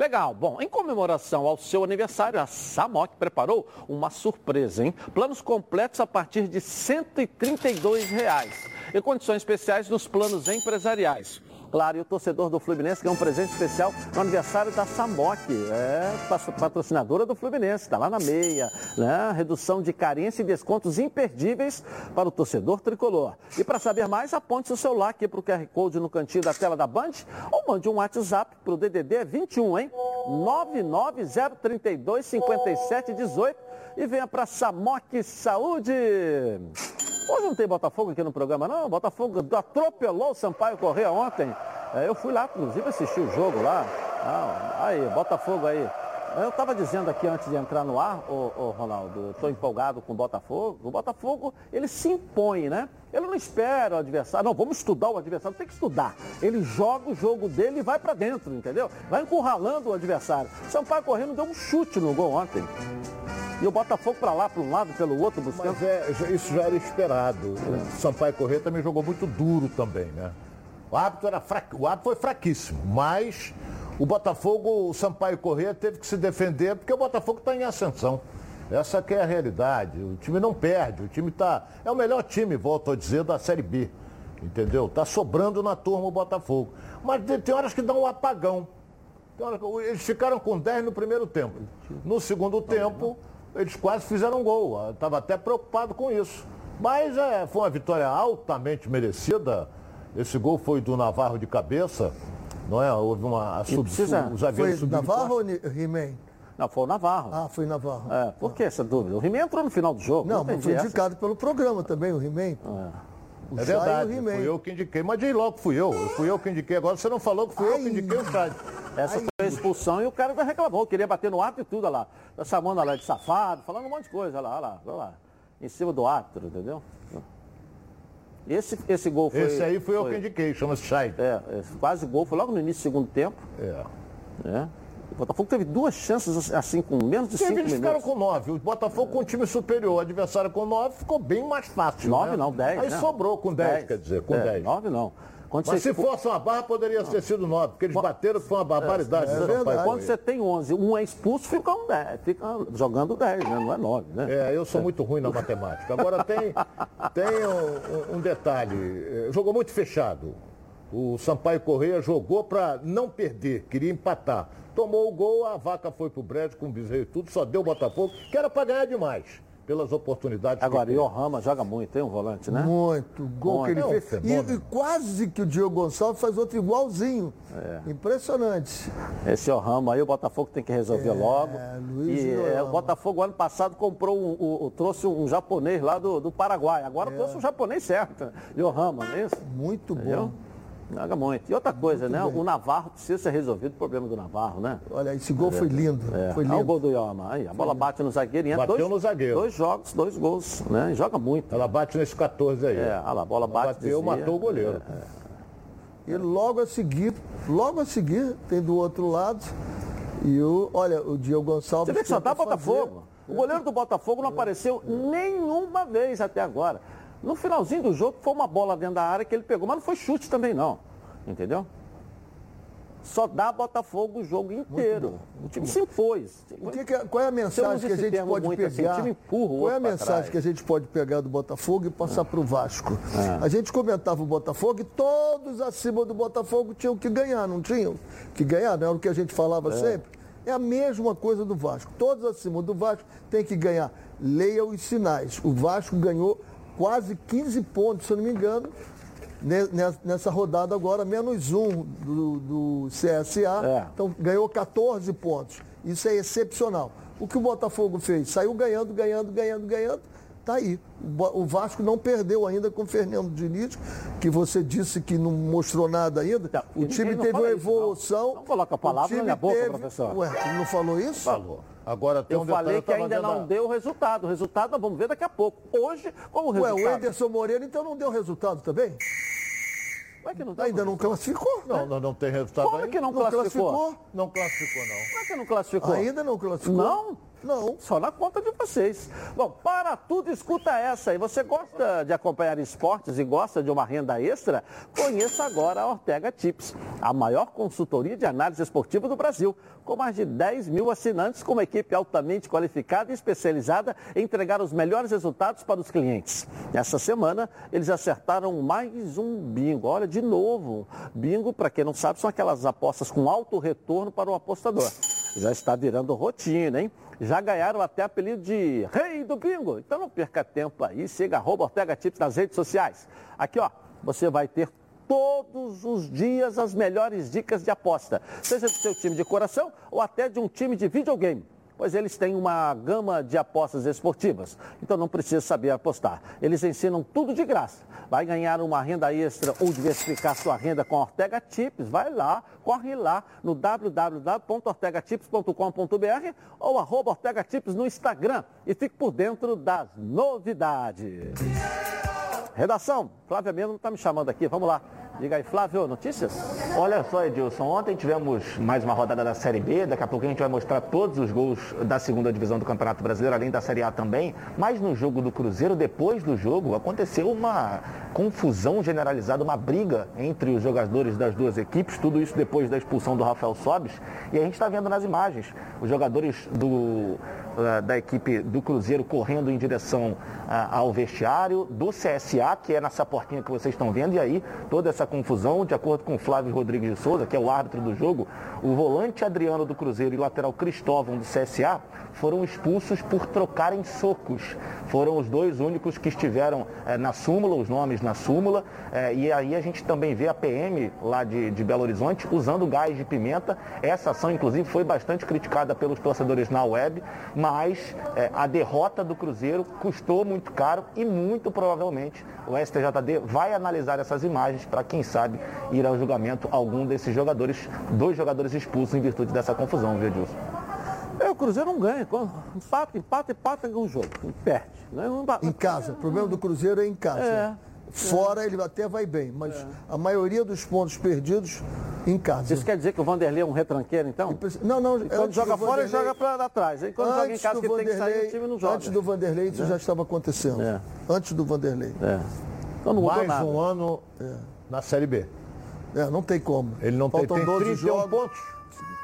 Legal. Bom, em comemoração ao seu aniversário, a Samoc preparou uma surpresa, hein? Planos completos a partir de 132 reais e condições especiais nos planos empresariais. Claro, e o torcedor do Fluminense ganhou um presente especial no aniversário da Samoc, é patrocinadora do Fluminense, está lá na meia, né? Redução de carência e descontos imperdíveis para o torcedor tricolor. E para saber mais, aponte seu celular aqui para o QR Code no cantinho da tela da Band ou mande um WhatsApp para o DDD 21, hein? 99032 5718 e venha para Samoc Saúde. Hoje não tem Botafogo aqui no programa, não. Botafogo atropelou o Sampaio Correia ontem. É, eu fui lá, inclusive, assistir o jogo lá. Ah, aí, Botafogo aí. Eu estava dizendo aqui antes de entrar no ar, ô, ô Ronaldo, estou empolgado com o Botafogo. O Botafogo, ele se impõe, né? Ele não espera o adversário. Não, vamos estudar o adversário. Tem que estudar. Ele joga o jogo dele e vai para dentro, entendeu? Vai encurralando o adversário. Sampaio Correia não deu um chute no gol ontem. E o Botafogo para lá, para um lado, pelo outro, buscando. Mas é, isso já era esperado. O Sampaio Corrêa também jogou muito duro também, né? O árbitro, era fra... o árbitro foi fraquíssimo, mas o Botafogo, o Sampaio Corrêa teve que se defender porque o Botafogo está em ascensão. Essa que é a realidade. O time não perde, o time está. É o melhor time, volto a dizer, da Série B. Entendeu? Está sobrando na turma o Botafogo. Mas tem horas que dá um apagão. Eles ficaram com 10 no primeiro tempo. No segundo tempo, eles quase fizeram um gol. Estava até preocupado com isso. Mas é, foi uma vitória altamente merecida. Esse gol foi do Navarro de cabeça. Não é? Houve uma sub, precisa... o zagueiro Foi Navarro ou He-Man? Não, foi o Navarro. Ah, foi o Navarro. É, por que essa dúvida? O He-Man entrou no final do jogo. Não, mas foi indicado pelo programa também, o He-Man. É. O é verdade, fui eu que indiquei, mas de logo fui eu. Fui eu que indiquei. Agora você não falou que fui Ai. eu que indiquei o Chad. Essa Ai. foi a expulsão e o cara reclamou, queria bater no árbitro e tudo, olha lá. Tá chamando lá de safado, falando um monte de coisa, olha lá, olha lá, olha lá. Em cima do árbitro, entendeu? Esse, esse gol foi. Esse aí foi, foi eu que indiquei, chama-se Chay. É, quase gol, foi logo no início do segundo tempo. É. é. O Botafogo teve duas chances assim, com menos de cinco eles minutos. ficaram com nove. O Botafogo com um time superior, o adversário com nove, ficou bem mais fácil. Nove né? não, dez. Aí né? sobrou com dez, dez, quer dizer, com é, dez. Nove não. Quando Mas se fosse uma barra, poderia ter sido nove, porque eles bateram que foi uma barbaridade. É, é Quando você tem 11, um é expulso, fica, um 10, fica jogando 10, né? não é 9. Né? É, eu sou muito ruim na matemática. Agora tem, [LAUGHS] tem um, um detalhe, jogou muito fechado. O Sampaio Correia jogou para não perder, queria empatar. Tomou o gol, a vaca foi pro brejo com o bezerro e tudo, só deu o Botafogo, que era para ganhar demais pelas oportunidades. Agora, o Rama joga muito, tem um volante, né? Muito. Gol muito. que ele fez. E, e, quase que o Diogo Gonçalves faz outro igualzinho. É. Impressionante. Esse Rama aí, o Botafogo tem que resolver é, logo. Luiz e é, o Botafogo, ano passado, comprou um, um, trouxe um japonês lá do, do Paraguai. Agora é. trouxe um japonês certo. Rama, não é isso? Muito Entendeu? Joga muito. E outra coisa, muito né? Bem. O Navarro precisa ser resolvido o problema do Navarro, né? Olha, esse gol foi lindo. É. Foi lindo. Olha o gol do Ioma. Aí, a bola bate no zagueiro e Bateu dois, no zagueiro. Dois jogos, dois gols, né? E joga muito. Ela bate nesse 14 aí. É, olha lá, a bola bate. Bateu, desvia. matou o goleiro. É, é. E logo a seguir, logo a seguir, tem do outro lado. E o, olha, o Diogo Gonçalves. Você vê que só dá Botafogo. O goleiro do Botafogo não apareceu nenhuma vez até agora. No finalzinho do jogo foi uma bola dentro da área que ele pegou, mas não foi chute também não. Entendeu? só dá Botafogo o jogo inteiro. O time se impôs. O que que é- qual é a mensagem que a gente pode muito assim, pegar? o time empurra qual é a mensagem trás. que a gente pode pegar do Botafogo e passar para o Vasco? É. A gente comentava o Botafogo e todos acima do Botafogo tinham que ganhar, não tinham que ganhar, não era o que a gente falava É. sempre. É a mesma coisa do Vasco. Todos acima do Vasco têm que ganhar. Leia os sinais. O Vasco ganhou quase 15 pontos, se eu não me engano, ne- ne- nessa rodada agora, menos um do, do CSA. É. Então ganhou 14 pontos. Isso é excepcional. O que o Botafogo fez? Saiu ganhando, ganhando, ganhando, ganhando. Tá aí. O Vasco não perdeu ainda com o Fernando Diniz, que você disse que não mostrou nada ainda. o time não teve uma isso, não. evolução. Não coloca a palavra na minha boca, teve- professor. Ué, ele não falou isso? Falou. Agora tem Eu um falei que ainda não a- deu resultado. O resultado nós vamos ver daqui a pouco. Hoje, como o Ué, resultado? o Anderson Moreira então não deu resultado também? Como é que não deu Ainda não classificou? Não, não, não tem resultado Como ainda. é que não classificou? Não classificou, não. Como é que não classificou? Ainda não classificou? Não? Não. Só na conta de vocês. Bom, para tudo, escuta essa. E você gosta de acompanhar esportes e gosta de uma renda extra? Conheça agora a Ortega Tips, a maior consultoria de análise esportiva do Brasil. Com mais de 10 mil assinantes, com uma equipe altamente qualificada e especializada em entregar os melhores resultados para os clientes. Nessa semana, eles acertaram mais um bingo. Olha, de novo, bingo, para quem não sabe, são aquelas apostas com alto retorno para o apostador. Já está virando rotina, hein? Já ganharam até apelido de Rei do Bingo. Então não perca tempo aí, siga arroba Ortega Tips nas redes sociais. Aqui, ó, você vai ter todos os dias as melhores dicas de aposta, seja do seu time de coração ou até de um time de videogame. Pois eles têm uma gama de apostas esportivas, então não precisa saber apostar. Eles ensinam tudo de graça. Vai ganhar uma renda extra ou diversificar sua renda com a Ortega Tips? Vai lá, corre lá no www.ortegatips.com.br ou arroba Ortega Tips no Instagram e fique por dentro das novidades. Redação, Flávia Melo está me chamando aqui, vamos lá. Diga aí, Flávio, notícias? Olha só, Edilson, ontem tivemos mais uma rodada da Série B, daqui a pouco a gente vai mostrar todos os gols da segunda divisão do Campeonato Brasileiro, além da Série A também, mas no jogo do Cruzeiro, depois do jogo, aconteceu uma confusão generalizada, uma briga entre os jogadores das duas equipes, tudo isso depois da expulsão do Rafael Sobis, e a gente está vendo nas imagens os jogadores do, da equipe do Cruzeiro correndo em direção ah, ao vestiário, do CSA, que é nessa portinha que vocês estão vendo, e aí toda essa confusão, de acordo com Flávio Rodrigues de Souza, que é o árbitro do jogo, o volante Adriano do Cruzeiro e o lateral Cristóvão do CSA foram expulsos por trocarem socos. Foram os dois únicos que estiveram eh, na súmula, os nomes na súmula, eh, e aí a gente também vê a PM lá de, de Belo Horizonte usando gás de pimenta. Essa ação, inclusive, foi bastante criticada pelos torcedores na web, mas eh, a derrota do Cruzeiro custou muito caro e muito provavelmente o STJD vai analisar essas imagens para, quem sabe, ir ao julgamento algum desses jogadores, dois jogadores expulsos em virtude dessa confusão, viu, Edilson? É, o Cruzeiro não ganha. Empata, empata, empata, ganha um jogo. Perde. Né? Não empata. Em casa. O problema do Cruzeiro é em casa. É. Fora ele até vai bem, mas a maioria dos pontos perdidos em casa. Isso quer dizer que o Vanderlei é um retranqueiro, então? Não, não. E quando antes joga fora, ele Vanderlei- joga para trás. Aí quando joga em Antes casa, do que ele tem que sair, Vanderlei- o time não joga. Antes do Vanderlei, isso É. já estava acontecendo. É. Antes do Vanderlei. É. Então não Mais nada. um ano na Série B. É, não tem como. Ele não tem, Faltam tem 12 31 jogos. pontos.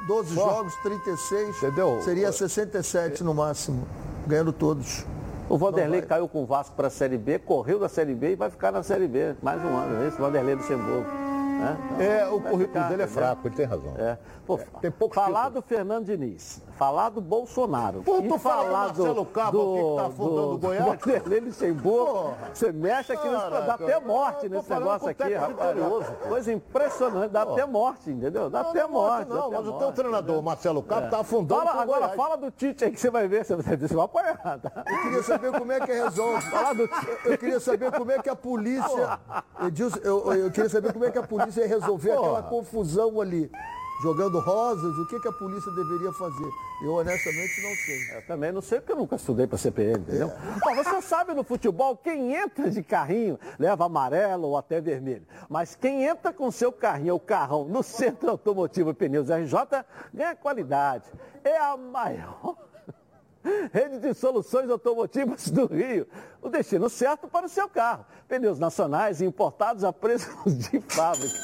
12 Só. jogos, 36. Entendeu? Seria 67 no máximo. Ganhando todos. O Vanderlei caiu com o Vasco para a Série B, correu da Série B e vai ficar na Série B mais um ano. Esse Vanderlei Luxemburgo. né? É, o currículo ficar, dele é fraco, ele tem razão. É. Pô, tem poucos falar do Fernando Diniz, falar do Bolsonaro. Pô, tu e fala do falar Marcelo Cabo aqui que tá afundando o Goiás? Vanderlei Luxemburgo. Você mexe aqui, nesse, dá até morte nesse negócio aqui, rapaz. Coisa impressionante, dá até morte, entendeu? Dá até morte. Não, até mas o teu treinador, Marcelo Cabo, É. tá afundando Fala, agora Goiás. fala do Tite aí que você vai ver, você vai, você vai apanhar, tá? Eu queria saber como é que resolve. Falar do Eu queria saber como é que a polícia. Eu, eu queria saber como é que a polícia ia resolver aquela confusão ali. Jogando rosas, o que, que a polícia deveria fazer? Eu honestamente não sei. Eu também não sei porque eu nunca estudei para CPM, entendeu? Ó, você sabe no futebol, quem entra de carrinho leva amarelo ou até vermelho. Mas quem entra com seu carrinho ou carrão no Centro Automotivo Pneus RJ ganha qualidade. É a maior. Rede de Soluções Automotivas do Rio. O destino certo para o seu carro. Pneus nacionais e importados a preços de fábrica.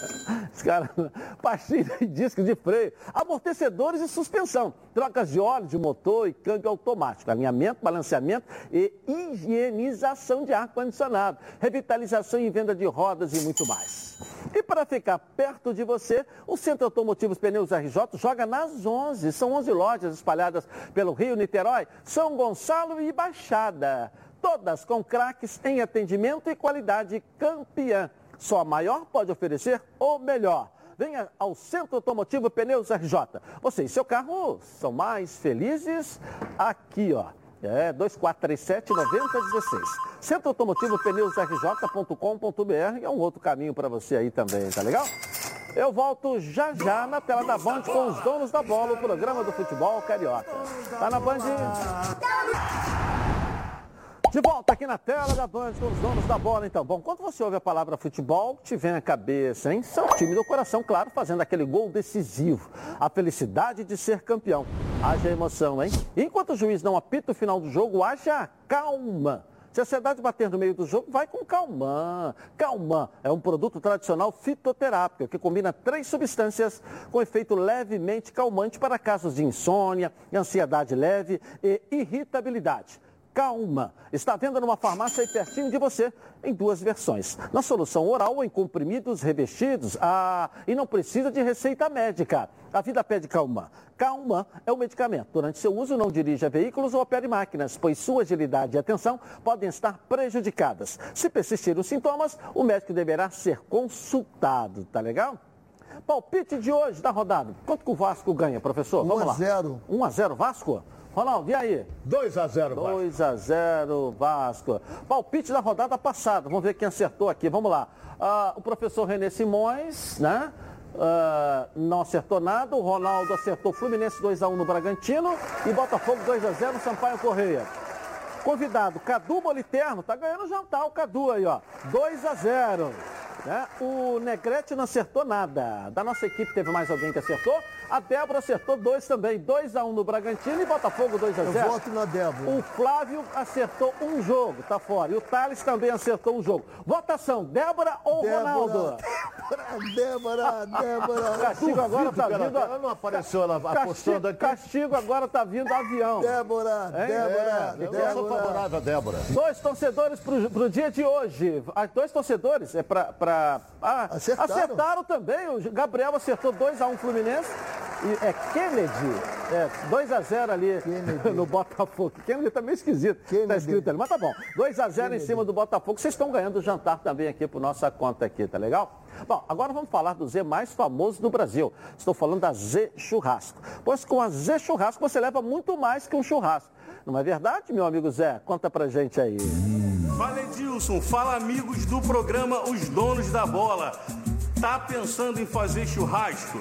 Pastilha e disco de freio, amortecedores e suspensão, trocas de óleo de motor e câmbio automático, alinhamento, balanceamento e higienização de ar-condicionado, revitalização e venda de rodas e muito mais. E para ficar perto de você, o Centro Automotivos Pneus RJ joga nas 11. São 11 lojas espalhadas pelo Rio, Niterói, São Gonçalo e Baixada. Todas com craques em atendimento e qualidade campeã. Só a maior pode oferecer o melhor. Venha ao Centro Automotivo Pneus RJ. Você e seu carro são mais felizes aqui, ó. É, 2437-9016. Centro Automotivo Pneus RJ.com.br é um outro caminho para você aí também, tá legal? Eu volto já já na tela da Band com os donos da bola, o programa do futebol carioca. Tá na Band? De volta aqui na tela da Band com os donos da bola, então. Bom, quando você ouve a palavra futebol, te vem à cabeça, hein? Seu time do coração, claro, fazendo aquele gol decisivo. A felicidade de ser campeão. Haja emoção, hein? Enquanto o juiz não apita o final do jogo, haja calma. Se a ansiedade bater no meio do jogo, vai com Calman. Calman é um produto tradicional fitoterápico que combina três substâncias com efeito levemente calmante para casos de insônia, ansiedade leve e irritabilidade. Calma. Está vendo numa farmácia aí pertinho de você, em duas versões. Na solução oral ou em comprimidos revestidos. Ah, e não precisa de receita médica. A vida pede calma. Calma é o medicamento. Durante seu uso, não dirija veículos ou opere máquinas, pois sua agilidade e atenção podem estar prejudicadas. Se persistirem os sintomas, o médico deverá ser consultado. Tá legal? Palpite de hoje da rodada. Quanto que o Vasco ganha, professor? Vamos 1 a lá. 0. 1 a 0 Vasco? Ronaldo, e aí? 2 a 0 Vasco. 2 a 0 Vasco. Palpite da rodada passada. Vamos ver quem acertou aqui. Vamos lá. Ah, o professor Renê Simões, né? Ah, não acertou nada. O Ronaldo acertou Fluminense 2 a 1 no Bragantino e Botafogo 2 a 0 Sampaio Correia. Convidado, Cadu Moliterno, tá ganhando jantar o Cadu aí, ó. 2 a 0. Né? O Negrete não acertou nada. Da nossa equipe teve mais alguém que acertou. A Débora acertou dois também. 2 a 1 no Bragantino e Botafogo 2 a 0. Eu voto na Débora. O Flávio acertou um jogo, tá fora. E o Thales também acertou um jogo. Votação, Débora ou Débora, Ronaldo? [LAUGHS] Débora, Débora. [LAUGHS] Castigo agora tá vindo. ela- não apareceu ela apostando aqui. Castigo agora tá vindo avião. Débora, Hein? Débora, Eu Débora. sou favorável a Débora. Dois torcedores pro, pro dia de hoje. Dois torcedores é pra. pra ah, Acertaram. acertaram também. O Gabriel acertou 2x1 Fluminense. E é Kennedy. É 2x0 ali [LAUGHS] no Botafogo. Kennedy tá meio esquisito. Tá Kennedy. escrito ali. Mas tá bom. 2x0 em Kennedy. cima do Botafogo. Vocês estão ganhando o jantar também aqui por nossa conta aqui, tá legal? Bom, agora vamos falar do Z mais famoso do Brasil. Estou falando da Z Churrasco. Pois com a Z Churrasco você leva muito mais que um churrasco. Não é verdade, meu amigo Zé? Conta pra gente aí. Fala Edilson, fala amigos do programa Os Donos da Bola. Tá pensando em fazer churrasco?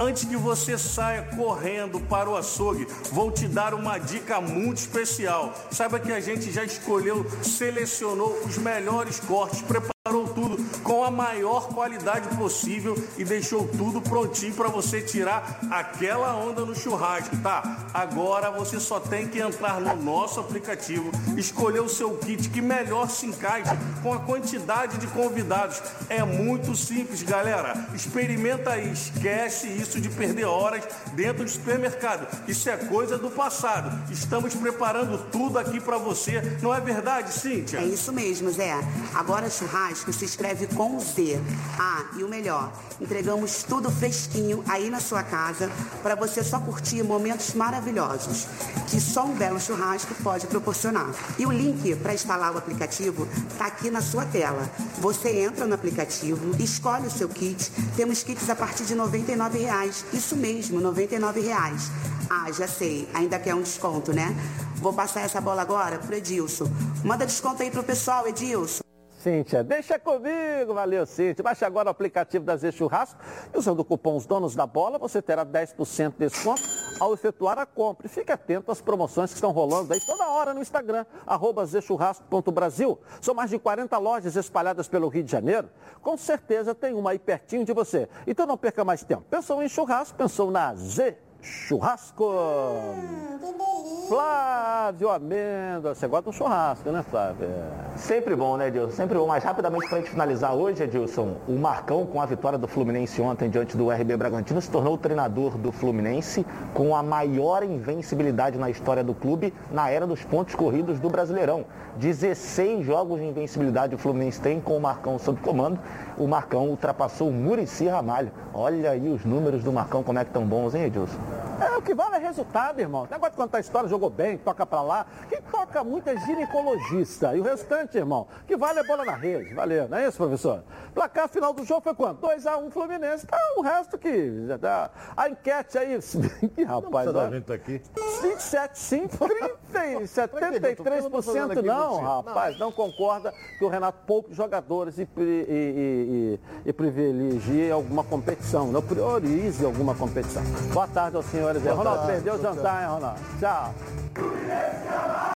Antes que você saia correndo para o açougue, vou te dar uma dica muito especial. Saiba que a gente já escolheu, selecionou os melhores cortes, preparou tudo com a maior qualidade possível e deixou tudo prontinho para você tirar aquela onda no churrasco, tá? Agora você só tem que entrar no nosso aplicativo, escolher o seu kit que melhor se encaixe com a quantidade de convidados. É muito simples, galera. Experimenta aí, esquece isso de perder horas dentro do supermercado. Isso é coisa do passado. Estamos preparando tudo aqui para você. Não é verdade, Cíntia? É isso mesmo, Zé. Agora churrasco se escreve com Z. Ah, e o melhor, entregamos tudo fresquinho aí na sua casa para você só curtir momentos maravilhosos que só um belo churrasco pode proporcionar. E o link para instalar o aplicativo está aqui na sua tela. Você entra no aplicativo, escolhe o seu kit. Temos kits a partir de 99 reais. Isso mesmo, 99 reais. Ah, já sei, ainda quer um desconto, né? Vou passar essa bola agora pro Edilson. Manda desconto aí pro pessoal, Edilson. Cíntia, deixa comigo, valeu Cíntia. Baixe agora o aplicativo da Z Churrasco e usando o cupom Os Donos da Bola, você terá 10% de desconto ao efetuar a compra. E fique atento às promoções que estão rolando aí toda hora no Instagram, arroba zchurrasco.brasil. São mais de 40 lojas espalhadas pelo Rio de Janeiro. Com certeza tem uma aí pertinho de você. Então não perca mais tempo. Pensou em churrasco, pensou na Z churrasco. Flávio Amêndoa, você gosta do churrasco, né, Flávio? Sempre bom, né, Edilson? Sempre bom. Mas rapidamente para a gente finalizar hoje, Edilson, o Marcão, com a vitória do Fluminense ontem diante do RB Bragantino, se tornou o treinador do Fluminense com a maior invencibilidade na história do clube na era dos pontos corridos do Brasileirão. 16 jogos de invencibilidade o Fluminense tem com o Marcão sob comando. O Marcão ultrapassou o Murici Ramalho. Olha aí os números do Marcão, como é que estão bons, hein, Edilson? É, o que vale é resultado, irmão. Negócio de contar história, jogou bem, toca pra lá. Quem toca muito é ginecologista. E o restante, irmão, que vale é bola na rede. Valeu, não é isso, professor? Placar final do jogo foi quanto? 2x1 um, Fluminense. Tá o resto que já dá. A enquete aí, [LAUGHS] que rapaz, [LAUGHS] não olha. Gente aqui. 27, sim, 30, 73% não, rapaz, não concorda que o Renato poupe jogadores e, e, e, e, privilegie alguma competição, não priorize alguma competição. Boa tarde aos senhora. É, Ronaldo, perdeu o jantar, hein, Ronaldo? Tchau.